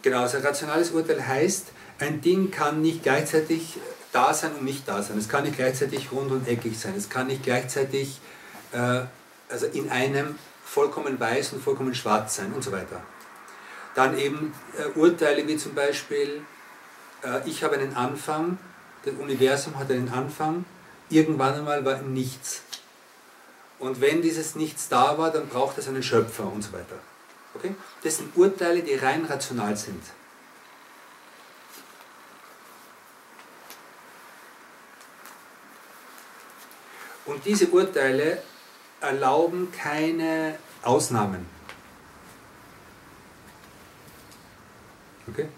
genau, also rationales Urteil heißt, ein Ding kann nicht gleichzeitig da sein und nicht da sein. Es kann nicht gleichzeitig rund und eckig sein. Es kann nicht gleichzeitig äh, also in einem vollkommen weiß und vollkommen schwarz sein und so weiter. Dann eben äh, Urteile wie zum Beispiel, äh, ich habe einen Anfang, das Universum hat einen Anfang, irgendwann einmal war nichts. Und wenn dieses Nichts da war, dann braucht es einen Schöpfer und so weiter. Okay? Das sind Urteile, die rein rational sind. Und diese Urteile erlauben keine Ausnahmen. Okay?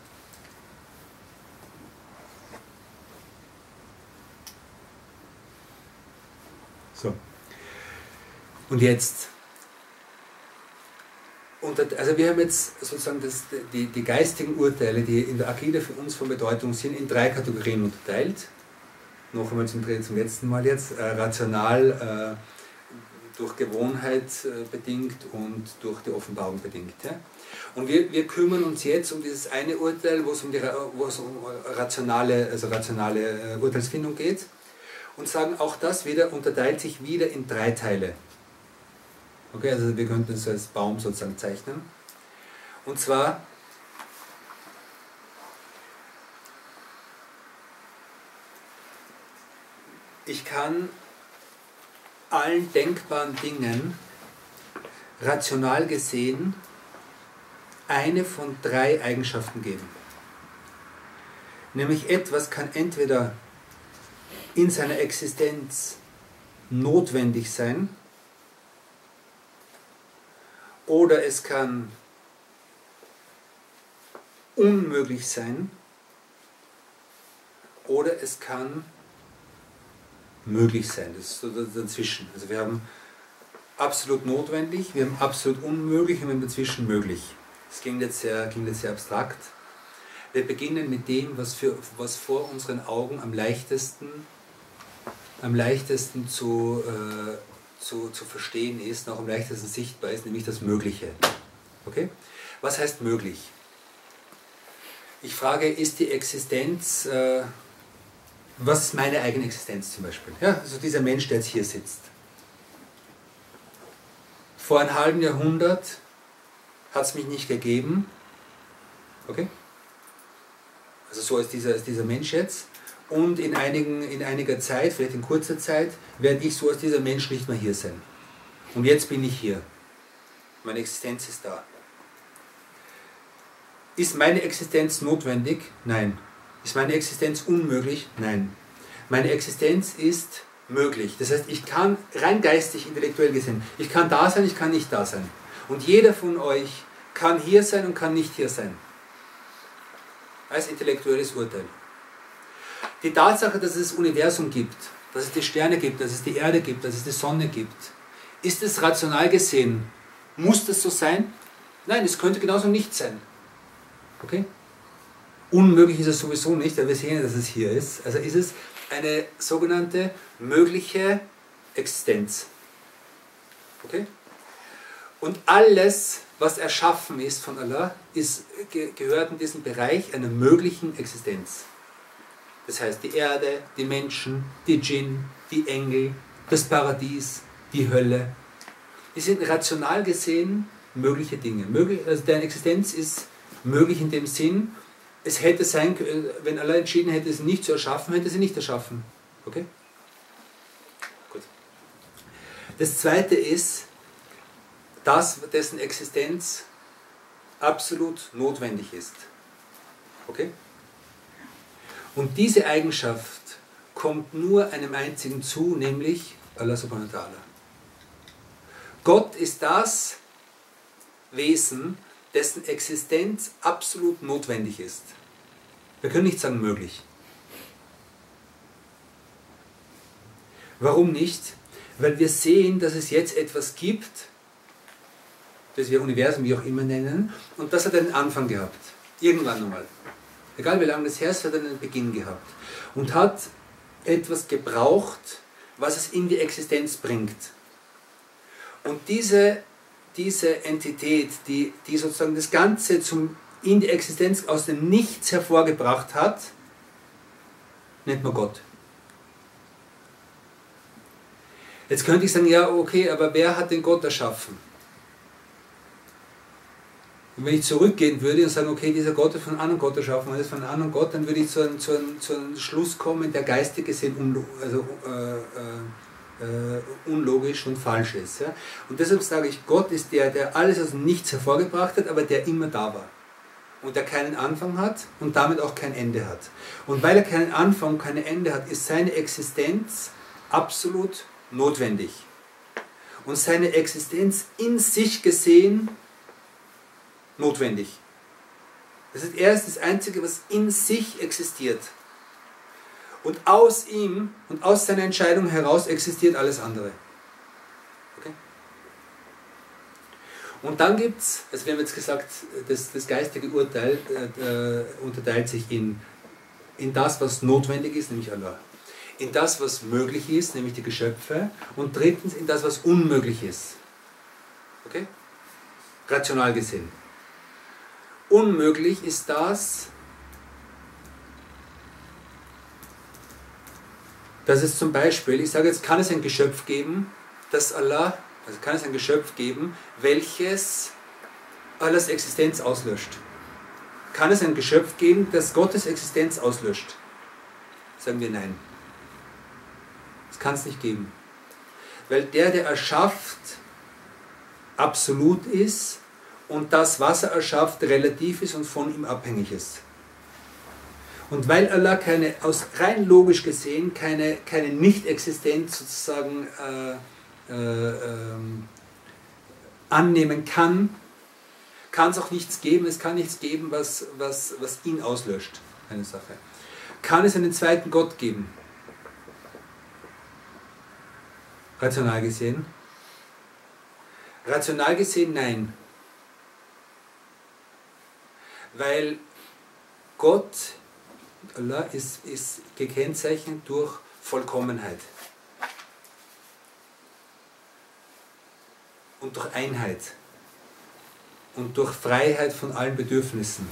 So. Und jetzt, also wir haben jetzt sozusagen das, die, die geistigen Urteile, die in der Akide für uns von Bedeutung sind, in drei Kategorien unterteilt. Noch einmal zum, zum letzten Mal jetzt. Äh, rational, äh, durch Gewohnheit äh, bedingt und durch die Offenbarung bedingt. Ja? Und wir, wir kümmern uns jetzt um dieses eine Urteil, wo es um, die, wo es um rationale, also rationale äh, Urteilsfindung geht und sagen, auch das wieder unterteilt sich wieder in drei Teile. Okay, also wir könnten es als Baum sozusagen zeichnen. Und zwar ich kann allen denkbaren Dingen rational gesehen eine von drei Eigenschaften geben. Nämlich etwas kann entweder in seiner Existenz notwendig sein oder es kann unmöglich sein oder es kann möglich sein. Das ist so dazwischen. Also wir haben absolut notwendig, wir haben absolut unmöglich und wir haben dazwischen möglich. Das klingt jetzt sehr, klingt jetzt sehr abstrakt. Wir beginnen mit dem, was, für, was vor unseren Augen am leichtesten, am leichtesten zu, äh, zu, zu verstehen ist, auch am leichtesten sichtbar ist, nämlich das Mögliche. Okay? Was heißt möglich? Ich frage, ist die Existenz, äh, was ist meine eigene Existenz zum Beispiel? Ja, also dieser Mensch, der jetzt hier sitzt. Vor einem halben Jahrhundert hat es mich nicht gegeben. Okay? Also so ist dieser, ist dieser Mensch jetzt. Und in, einigen, in einiger Zeit, vielleicht in kurzer Zeit, werde ich so als dieser Mensch nicht mehr hier sein. Und jetzt bin ich hier. Meine Existenz ist da. Ist meine Existenz notwendig? Nein. Ist meine Existenz unmöglich? Nein. Meine Existenz ist möglich. Das heißt, ich kann rein geistig, intellektuell gesehen, ich kann da sein, ich kann nicht da sein. Und jeder von euch kann hier sein und kann nicht hier sein. Als intellektuelles Urteil. Die Tatsache, dass es das Universum gibt, dass es die Sterne gibt, dass es die Erde gibt, dass es die Sonne gibt, ist es rational gesehen, muss das so sein? Nein, es könnte genauso nicht sein. Okay? Unmöglich ist es sowieso nicht, weil wir sehen, dass es hier ist. Also ist es eine sogenannte mögliche Existenz. Okay? Und alles, was erschaffen ist von Allah, ist, gehört in diesen Bereich einer möglichen Existenz. Das heißt, die Erde, die Menschen, die Djinn, die Engel, das Paradies, die Hölle. Die sind rational gesehen mögliche Dinge. also deren Existenz ist möglich in dem Sinn, es hätte sein können, wenn Allah entschieden hätte, sie nicht zu erschaffen, hätte sie nicht erschaffen. Okay? Gut. Das zweite ist, das, dessen Existenz absolut notwendig ist. Okay? Und diese Eigenschaft kommt nur einem einzigen zu, nämlich Allah subhanahu wa ta'ala. Gott ist das Wesen, dessen Existenz absolut notwendig ist. Wir können nicht sagen möglich. Warum nicht? Weil wir sehen, dass es jetzt etwas gibt, das wir Universum wie auch immer nennen, und das hat einen Anfang gehabt. Irgendwann einmal. Egal wie lange das her ist, hat einen Beginn gehabt. Und hat etwas gebraucht, was es in die Existenz bringt. Und diese, diese Entität, die, die sozusagen das Ganze zum, in die Existenz aus dem Nichts hervorgebracht hat, nennt man Gott. Jetzt könnte ich sagen, ja, okay, aber wer hat den Gott erschaffen? Und wenn ich zurückgehen würde und sagen, okay, dieser Gott ist von einem anderen Gott erschaffen, er ist von einem anderen Gott, dann würde ich zu einem, zu einem, zu einem Schluss kommen, der geistig gesehen also, äh, äh, äh, unlogisch und falsch ist. Ja? Und deshalb sage ich, Gott ist der, der alles aus nichts hervorgebracht hat, aber der immer da war. Und der keinen Anfang hat und damit auch kein Ende hat. Und weil er keinen Anfang kein Ende hat, ist seine Existenz absolut notwendig. Und seine Existenz in sich gesehen notwendig. Das ist erst das Einzige, was in sich existiert. Und aus ihm und aus seiner Entscheidung heraus existiert alles andere. Okay? Und dann gibt es, also wir haben jetzt gesagt, das, das geistige Urteil äh, äh, unterteilt sich in, in das, was notwendig ist, nämlich Allah. In das, was möglich ist, nämlich die Geschöpfe. Und drittens in das, was unmöglich ist. Okay? Rational gesehen. Unmöglich ist das, dass es zum Beispiel, ich sage jetzt, kann es ein Geschöpf geben, das Allah, also kann es ein Geschöpf geben, welches Allahs Existenz auslöscht. Kann es ein Geschöpf geben, das Gottes Existenz auslöscht? Sagen wir nein. Das kann es nicht geben. Weil der, der erschafft, absolut ist und das, was er erschafft, relativ ist und von ihm abhängig ist. Und weil Allah keine, aus rein logisch gesehen, keine, keine Nicht-Existenz sozusagen äh, äh, äh, annehmen kann, kann es auch nichts geben, es kann nichts geben, was, was, was ihn auslöscht, eine Sache. Kann es einen zweiten Gott geben? Rational gesehen? Rational gesehen nein. Weil Gott Allah ist, ist gekennzeichnet durch Vollkommenheit und durch Einheit und durch Freiheit von allen Bedürfnissen.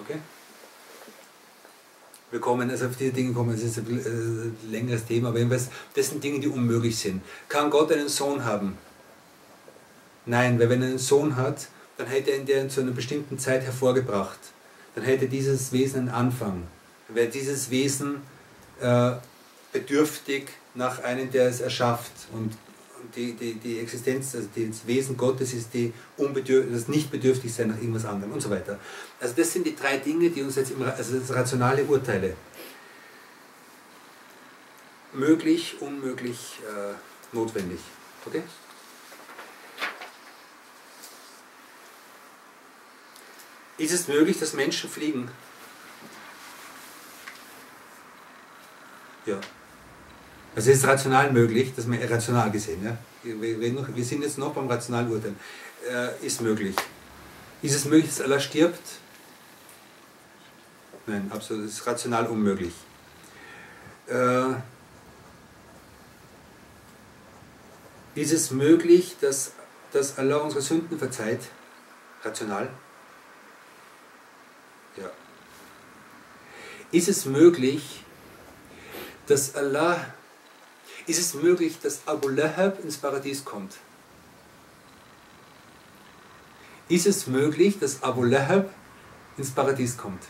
Okay? Wir kommen, also auf diese Dinge kommen, das ist ein äh, längeres Thema, aber jedenfalls, das sind Dinge, die unmöglich sind. Kann Gott einen Sohn haben? Nein, weil wenn er einen Sohn hat, dann hätte er ihn zu einer bestimmten Zeit hervorgebracht. Dann hätte dieses Wesen einen Anfang wäre dieses Wesen äh, bedürftig nach einem, der es erschafft. Und die, die, die Existenz, also das Wesen Gottes ist die das Nicht-Bedürftigsein nach irgendwas anderem und so weiter. Also das sind die drei Dinge, die uns jetzt, im, also das rationale Urteile. Möglich, unmöglich, äh, notwendig. Okay? Ist es möglich, dass Menschen fliegen? Ja. Also es ist rational möglich, dass man rational gesehen, ja. Wir sind jetzt noch beim rationalen Urteil. Äh, ist möglich. Ist es möglich, dass Allah stirbt? Nein, absolut. Es ist rational unmöglich. Äh, ist es möglich, dass, dass Allah unsere Sünden verzeiht? Rational? Ja. Ist es möglich, dass Allah, ist es möglich, dass Abu Lahab ins Paradies kommt? Ist es möglich, dass Abu Lahab ins Paradies kommt?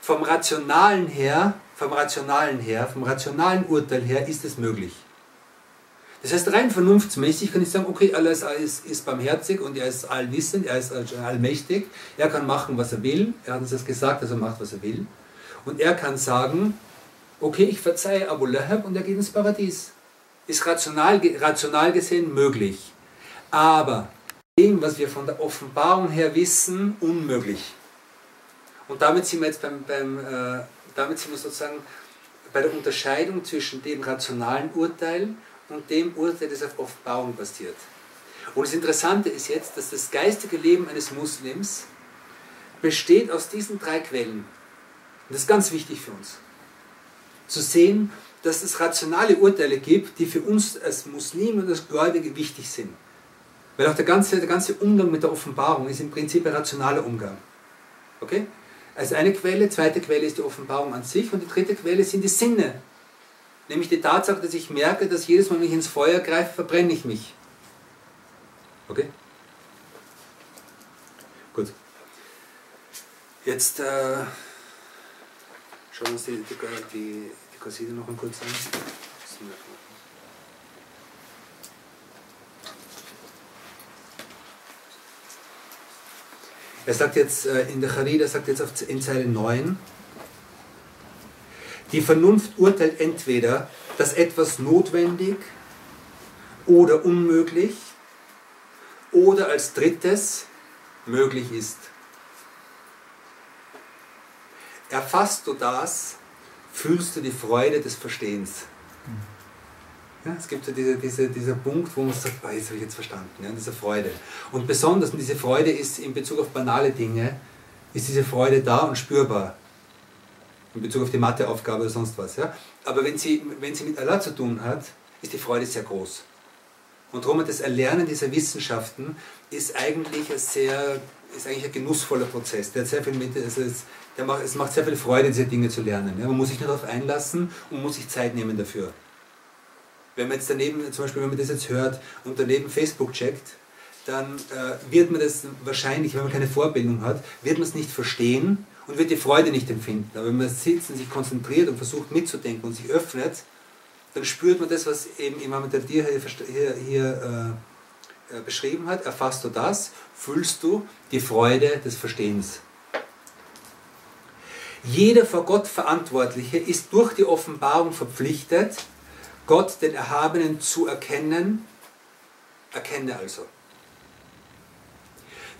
Vom rationalen her, vom rationalen her, vom rationalen Urteil her ist es möglich. Das heißt, rein vernunftsmäßig kann ich sagen, okay, Allah ist, ist, barmherzig und er ist allwissend, er ist allmächtig, er kann machen, was er will, er hat uns das gesagt, dass er macht, was er will. Und er kann sagen, okay, ich verzeihe Abu Lahab und er geht ins Paradies. Ist rational, rational gesehen möglich. Aber dem, was wir von der Offenbarung her wissen, unmöglich. Und damit sind wir jetzt beim, beim äh, damit sind wir sozusagen bei der Unterscheidung zwischen dem rationalen Urteil und dem Urteil, das auf Offenbarung basiert. Und das Interessante ist jetzt, dass das geistige Leben eines Muslims besteht aus diesen drei Quellen. Und das ist ganz wichtig für uns. Zu sehen, dass es rationale Urteile gibt, die für uns als Muslime und als Gläubige wichtig sind. Weil auch der ganze, der ganze Umgang mit der Offenbarung ist im Prinzip ein rationaler Umgang. Okay? Also eine Quelle, zweite Quelle ist die Offenbarung an sich und die dritte Quelle sind die Sinne, Nämlich die Tatsache, dass ich merke, dass jedes Mal, wenn ich ins Feuer greife, verbrenne ich mich. Okay? Gut. Jetzt äh, schauen wir uns die, die, die, Kasside noch ein kurz an. Er sagt jetzt äh, in der Charida, sagt jetzt in Zeile 9, die Vernunft urteilt entweder, dass etwas notwendig oder unmöglich oder als drittes möglich ist. Erfasst du das, fühlst du die Freude des Verstehens. Ja, es gibt so diese, diese, dieser Punkt, wo man sagt, oh, jetzt habe ich jetzt verstanden, ja, diese Freude. Und besonders, und diese Freude ist in Bezug auf banale Dinge, ist diese Freude da und spürbar. In Bezug auf die Matheaufgabe oder sonst was. Ja. Aber wenn sie, wenn sie mit Allah zu tun hat, ist die Freude sehr groß. Und darum das Erlernen dieser Wissenschaften ist eigentlich ein sehr, ist eigentlich ein genussvoller Prozess. Der hat sehr viel mit, also es, der macht, es macht sehr viel Freude, diese Dinge zu lernen. Ja. Man muss sich nur darauf einlassen und muss sich Zeit nehmen dafür. Wenn man jetzt daneben, zum Beispiel, wenn man das jetzt hört und daneben Facebook checkt, dann äh, wird man das wahrscheinlich, wenn man keine Vorbildung hat, wird man es nicht verstehen und wird die Freude nicht empfinden. Aber wenn man sitzt und sich konzentriert und versucht mitzudenken und sich öffnet, dann spürt man das, was eben Imam Tadir hier, hier, äh, äh, beschrieben hat. Erfasst du das, fühlst du die Freude des Verstehens. Jeder vor Gott Verantwortliche ist durch die Offenbarung verpflichtet, Gott, den Erhabenen, zu erkennen. Erkenne also.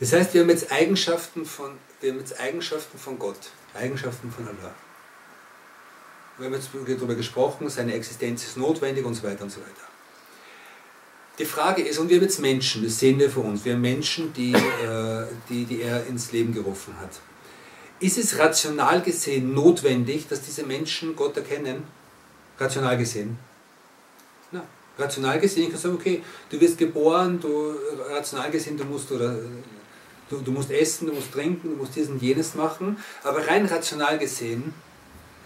Das heißt, wir haben jetzt Eigenschaften von, wir haben jetzt Eigenschaften von Gott, Eigenschaften von Allah. Wir haben jetzt darüber gesprochen, seine Existenz ist notwendig und so weiter und so weiter. Die Frage ist, und wir haben jetzt Menschen, das sehen wir vor uns, wir haben Menschen, die, äh, die, die er ins Leben gerufen hat. Ist es rational gesehen notwendig, dass diese Menschen Gott erkennen? Rational gesehen? Na, rational gesehen, ich kann sagen, okay, du wirst geboren, du, rational gesehen, du musst, oder, du, du musst essen, du musst trinken, du musst dies und jenes machen, aber rein rational gesehen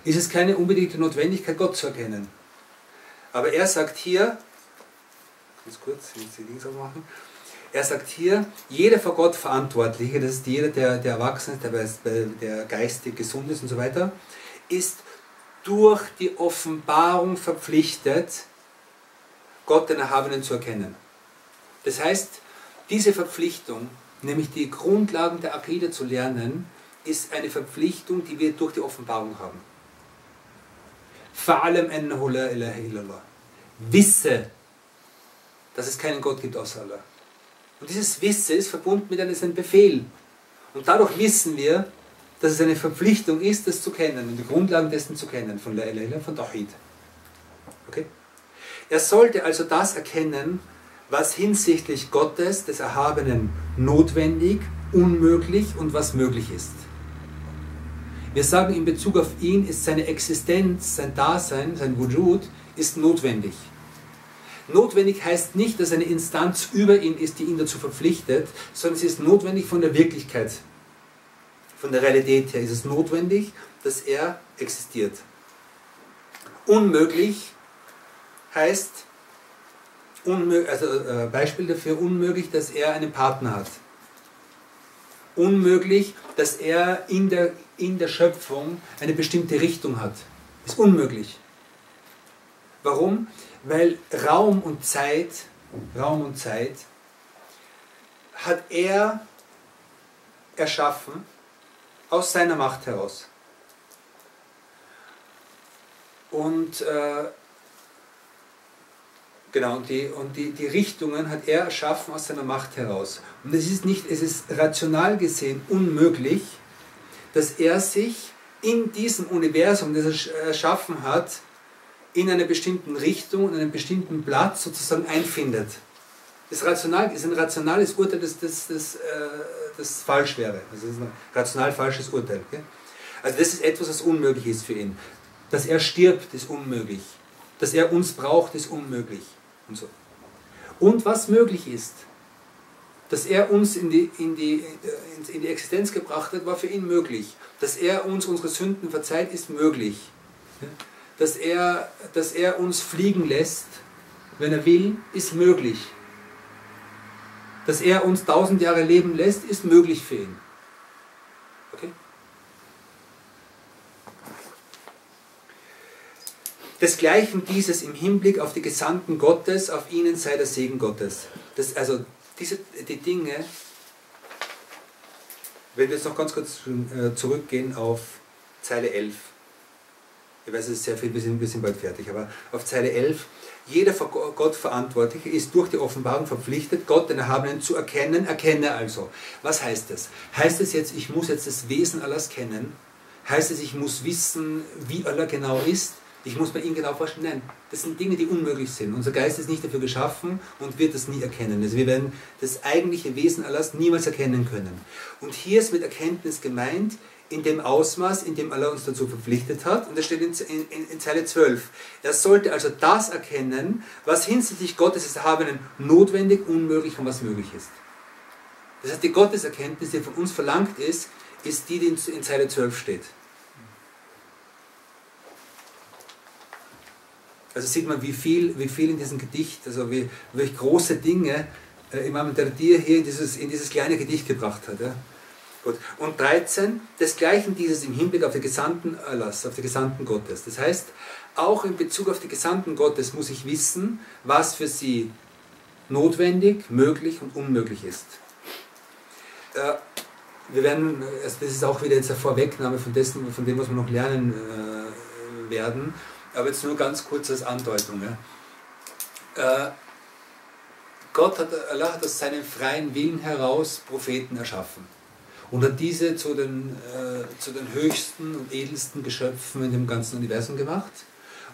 ist es keine unbedingte Notwendigkeit, Gott zu erkennen. Aber er sagt hier, ganz kurz, ich muss die Links aufmachen, er sagt hier, jeder vor Gott Verantwortliche, das ist jeder, der, der erwachsen ist, der, der geistig gesund ist und so weiter, ist durch die Offenbarung verpflichtet, Gott den Erhabenen zu erkennen. Das heißt, diese Verpflichtung, nämlich die Grundlagen der Akide zu lernen, ist eine Verpflichtung, die wir durch die Offenbarung haben. Fa'alam ennahu la ilaha illallah. Wisse, dass es keinen Gott gibt außer Allah. Und dieses Wissen ist verbunden mit einem Befehl. Und dadurch wissen wir, dass es eine Verpflichtung ist, das zu kennen und die Grundlagen dessen zu kennen, von La ilaha von Tawhid. Okay? Er sollte also das erkennen, was hinsichtlich Gottes, des Erhabenen, notwendig, unmöglich und was möglich ist. Wir sagen, in Bezug auf ihn ist seine Existenz, sein Dasein, sein Wujud, ist notwendig. Notwendig heißt nicht, dass eine Instanz über ihn ist, die ihn dazu verpflichtet, sondern es ist notwendig von der Wirklichkeit, von der Realität her. Ist es notwendig, dass er existiert. Unmöglich heißt, unmöglich, also äh, Beispiel dafür, unmöglich, dass er einen Partner hat. Unmöglich, dass er in der, in der Schöpfung eine bestimmte Richtung hat. Ist unmöglich. Warum? Weil Raum und Zeit, Raum und Zeit hat er erschaffen aus seiner Macht heraus. Und äh, genau, und, die, und die, die Richtungen hat er erschaffen aus seiner Macht heraus. Und es ist nicht, es ist rational gesehen unmöglich, dass er sich in diesem Universum, das er erschaffen hat, in einer bestimmten Richtung, in einem bestimmten Platz sozusagen einfindet. Das rational, ist ein rationales Urteil, das, das, das, äh, das falsch wäre. Also das ist ein rational falsches Urteil. Okay? Also das ist etwas, was unmöglich ist für ihn. Dass er stirbt, ist unmöglich. Dass er uns braucht, ist unmöglich. Und, so. und was möglich ist, dass er uns in die, in, die, in die Existenz gebracht hat, war für ihn möglich. Dass er uns unsere Sünden verzeiht, ist möglich dass er, dass er uns fliegen lässt, wenn er will, ist möglich. Dass er uns tausend Jahre leben lässt, ist möglich für ihn. Desgleichen dieses im Hinblick auf die Gesandten Gottes, auf ihnen sei der Segen Gottes. Das, also diese, die Dinge, wenn wir jetzt noch ganz kurz äh, zurückgehen auf Zeile 11. Ich weiß, es ist sehr viel, wir sind, wir sind bald fertig, aber auf Zeile 11. Jeder vor Gott Verantwortliche ist durch die Offenbarung verpflichtet, Gott, den Erhabenen, zu erkennen. Erkenne also. Was heißt das? Heißt es jetzt, ich muss jetzt das Wesen Allahs kennen? Heißt es, ich muss wissen, wie Allah genau ist? Ich muss mir ihn genau vorstellen. Nein, das sind Dinge, die unmöglich sind. Unser Geist ist nicht dafür geschaffen und wird das nie erkennen. Also wir werden das eigentliche Wesen Allahs niemals erkennen können. Und hier ist mit Erkenntnis gemeint, in dem Ausmaß, in dem Allah uns dazu verpflichtet hat. Und das steht in, in, in Zeile 12. Er sollte also das erkennen, was hinsichtlich Gottes Erhabenen notwendig, unmöglich und was möglich ist. Das heißt, die Gotteserkenntnis, die von uns verlangt ist, ist die, die in, Zeile 12 steht. Also sieht man, wie viel, wie viel in diesem Gedicht, also wie, welche große Dinge äh, Imam Dardir hier in dieses, in dieses kleine Gedicht gebracht hat. Ja. Gut. Und 13, desgleichen dieses im Hinblick auf die Gesandten Allahs, auf die Gesandten Gottes. Das heißt, auch in Bezug auf die Gesandten Gottes muss ich wissen, was für sie notwendig, möglich und unmöglich ist. Äh, wir werden, also das ist auch wieder jetzt eine Vorwegnahme von, dessen, von dem, was wir noch lernen äh, werden, aber jetzt nur ganz kurz als Andeutung. Ja. Äh, Gott hat, Allah hat aus seinem freien Willen heraus Propheten erschaffen und hat diese zu den, äh, zu den höchsten und edelsten Geschöpfen in dem ganzen Universum gemacht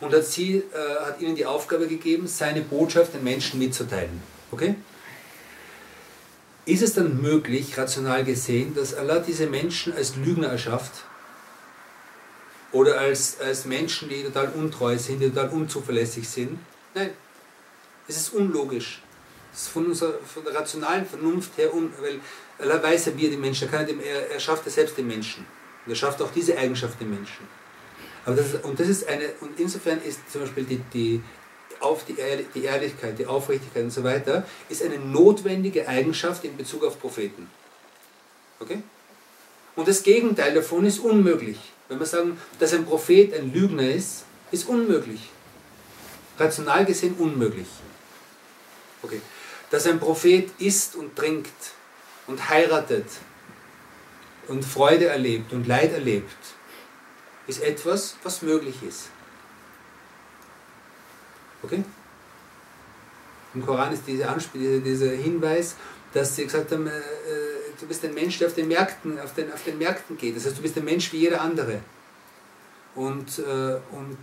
und hat, sie, äh, hat ihnen die Aufgabe gegeben, seine Botschaft den Menschen mitzuteilen. Okay? Ist es dann möglich, rational gesehen, dass Allah diese Menschen als Lügner erschafft? Oder als, als Menschen, die total untreu sind, die total unzuverlässig sind. Nein, es ist unlogisch. Es ist von, unserer, von der rationalen Vernunft her, un, weil Allah weiß ja, wie er den Menschen, er, kann, er, er schafft ja selbst den Menschen. Und er schafft auch diese Eigenschaft den Menschen. Aber das, und das ist eine, und insofern ist zum Beispiel die, die, auf die, die Ehrlichkeit, die Aufrichtigkeit und so weiter, ist eine notwendige Eigenschaft in Bezug auf Propheten. Okay? Und das Gegenteil davon ist unmöglich. Wenn wir sagen, dass ein Prophet ein Lügner ist, ist unmöglich. Rational gesehen unmöglich. Okay. Dass ein Prophet isst und trinkt und heiratet und Freude erlebt und Leid erlebt, ist etwas, was möglich ist. Okay? Im Koran ist dieser, dieser, dieser Hinweis, dass sie gesagt haben, äh, äh du bist ein Mensch, der auf den Märkten, auf den, auf den Märkten geht. Das heißt, du bist ein Mensch wie jeder andere. Und, äh, und,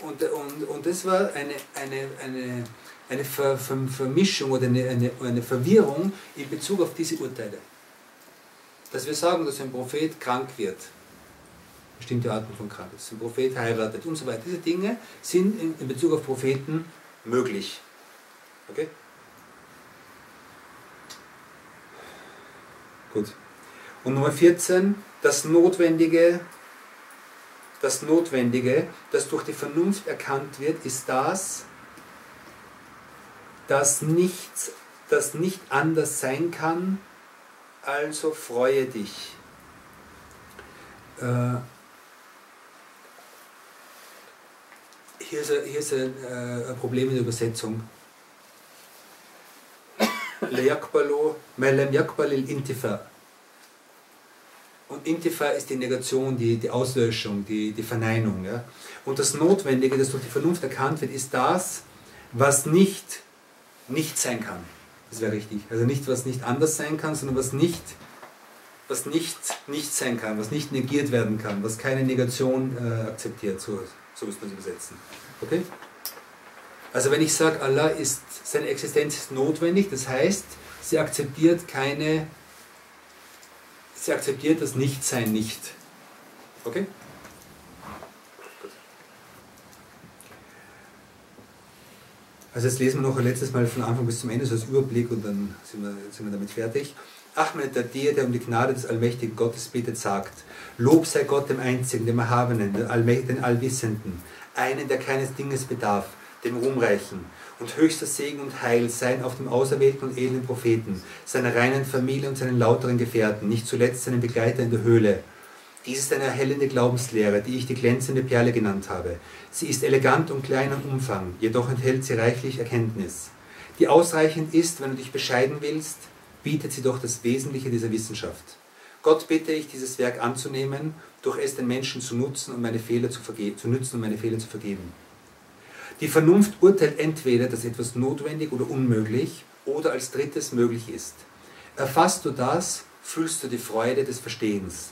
und, und, und das war eine, eine, eine, eine Ver, Ver, Vermischung oder eine, eine, eine Verwirrung in Bezug auf diese Urteile. Dass wir sagen, dass ein Prophet krank wird, bestimmte Arten von Krankheit, dass ein Prophet heiratet und so weiter. Diese Dinge sind in, in Bezug auf Propheten möglich. Okay? Gut. Und Nummer 14, das Notwendige, das Notwendige, das durch die Vernunft erkannt wird, ist das, dass nichts, das nicht anders sein kann, also freue dich. Äh, hier ist, ein, hier ist ein, äh, ein Problem in der Übersetzung ليقبلوا ما لم يقبل الانتفاع. Und Intifa ist die Negation, die, die Auslöschung, die, die Verneinung. Ja? Und das Notwendige, das durch die Vernunft erkannt wird, ist das, was nicht nicht sein kann. Das wäre richtig. Also nicht, was nicht anders sein kann, sondern was nicht, was nicht nicht sein kann, was nicht negiert werden kann, was keine Negation äh, akzeptiert. So, so müssen wir es übersetzen. Okay? Also wenn ich sage, Allah ist, seine Existenz ist notwendig, das heißt, sie akzeptiert keine, sie akzeptiert das Nichtsein nicht. Okay? Also jetzt lesen wir noch ein letztes Mal von Anfang bis zum Ende, so als Überblick und dann sind wir, sind wir damit fertig. Ahmed, der der, der um die Gnade des allmächtigen Gottes bittet, sagt, Lob sei Gott dem Einzigen, dem Erhabenen, den Allwissenden, einen, der keines Dinges bedarf, dem Ruhmreichen. Und höchster Segen und Heil seien auf dem auserwählten und edlen Propheten, seiner reinen Familie und seinen lauteren Gefährten, nicht zuletzt seinen Begleiter in der Höhle. Dies ist eine erhellende Glaubenslehre, die ich die glänzende Perle genannt habe. Sie ist elegant und klein im Umfang, jedoch enthält sie reichlich Erkenntnis, die ausreichend ist, wenn du dich bescheiden willst, bietet sie doch das Wesentliche dieser Wissenschaft. Gott bitte ich, dieses Werk anzunehmen, durch es den Menschen zu nutzen und meine Fehler zu, zu nützen und meine Fehler zu vergeben. Die Vernunft urteilt entweder, dass etwas notwendig oder unmöglich oder als drittes möglich ist. Erfasst du das, fühlst du die Freude des Verstehens.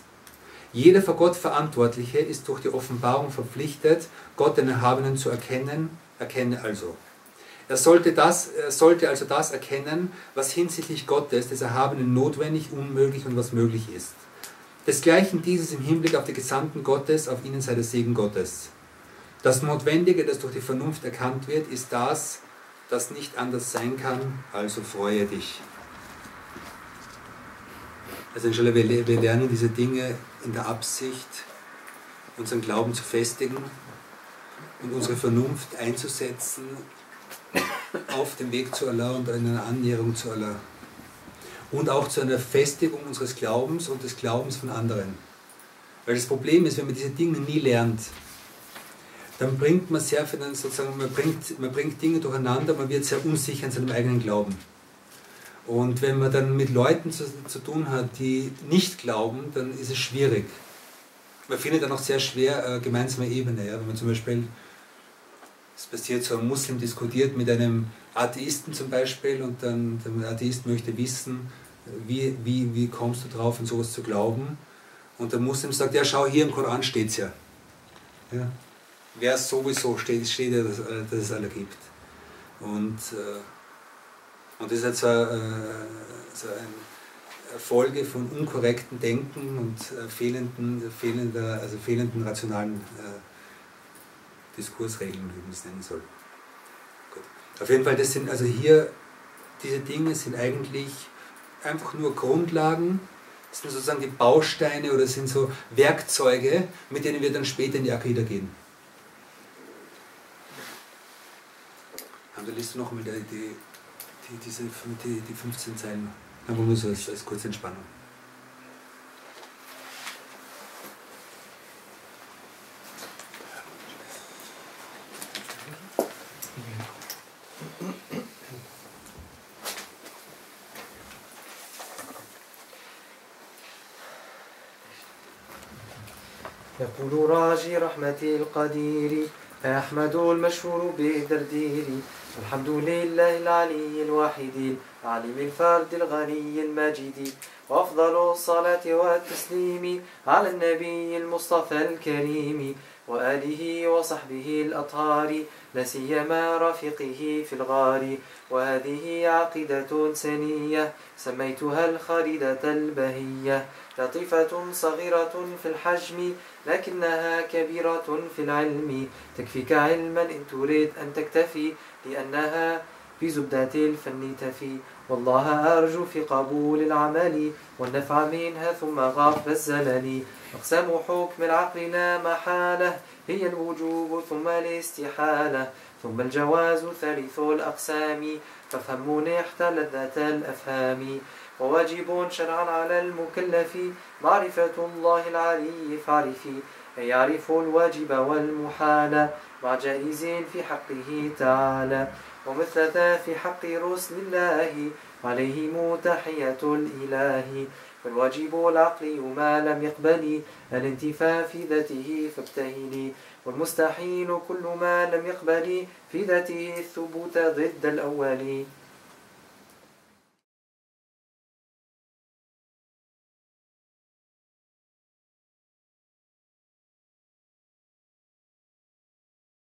Jeder vor Gott Verantwortliche ist durch die Offenbarung verpflichtet, Gott den Erhabenen zu erkennen, erkenne also. Er sollte, das, er sollte also das erkennen, was hinsichtlich Gottes, des Erhabenen, notwendig, unmöglich und was möglich ist. Desgleichen dieses im Hinblick auf die Gesandten Gottes, auf ihnen sei der Segen Gottes. Das Notwendige, das durch die Vernunft erkannt wird, ist das, das nicht anders sein kann, also freue dich. Also wir, wir lernen diese Dinge in der Absicht, unseren Glauben zu festigen und unsere Vernunft einzusetzen auf dem Weg zu Allah und in einer Annäherung zu Allah. Und auch zu einer Festigung unseres Glaubens und des Glaubens von anderen. Weil das Problem ist, wenn man diese Dinge nie lernt, dann bringt man sehr viel, sozusagen, man bringt, man bringt Dinge durcheinander, man wird sehr unsicher in seinem eigenen Glauben. Und wenn man dann mit Leuten zu, zu tun hat, die nicht glauben, dann ist es schwierig. Man findet dann auch sehr schwer äh, gemeinsame Ebene. Ja? Wenn man zum Beispiel, es passiert so, ein Muslim diskutiert mit einem Atheisten zum Beispiel und dann der Atheist möchte wissen, wie, wie, wie kommst du drauf, an sowas zu glauben? Und der Muslim sagt, ja schau, hier im Koran steht es ja. ja wer es sowieso steht, steht ja, dass, äh, dass es alle gibt. Und, äh, und das ist halt so, äh, so eine Folge von unkorrekten Denken und fehlenden, fehlender, also fehlenden rationalen äh, Diskursregeln, wie man es nennen soll. Gut. Auf jeden Fall, das sind also hier, diese Dinge sind eigentlich einfach nur Grundlagen, sind sozusagen die Bausteine oder sind so Werkzeuge, mit denen wir dann später in die Akida gehen. Und da liest du noch einmal die, die, die, diese, die, die 15 Zeilen. Aber nur so als, als kurze Entspannung. يقول راجي رحمة القدير أحمد المشهور بالدردير الحمد لله العلي الواحد العليم الفرد الغني المجيد وأفضل الصلاة والتسليم على النبي المصطفى الكريم وآله وصحبه الأطهار لسيما رفيقه في الغار. وهذه عقيدة سنية سميتها الخالدة البهية لطيفة صغيرة في الحجم لكنها كبيرة في العلم. تكفيك علما إن تريد أن تكتفي لأنها في زبدة الفن تفي. والله أرجو في قبول العمل والنفع منها ثم غاف الزلل أقسام حكم العقل لا محالة هي الوجوب ثم الاستحالة. ثم الجواز ثالث الأقسام ففهم نحت لذة الأفهام. وواجب شرعا على المكلف. معرفة الله العلي فاعرفي. أن يعرف الواجب والمحال. مع جائز في حقه تعالى. ومثل ذا في حق رسل الله. عليهم تحية الإله. والواجب العقلي ما لم يقبل. الانتفاء في ذاته فابتهلي والمستحيل كل ما لم يقبل. في ذاته الثبوت ضد الأول.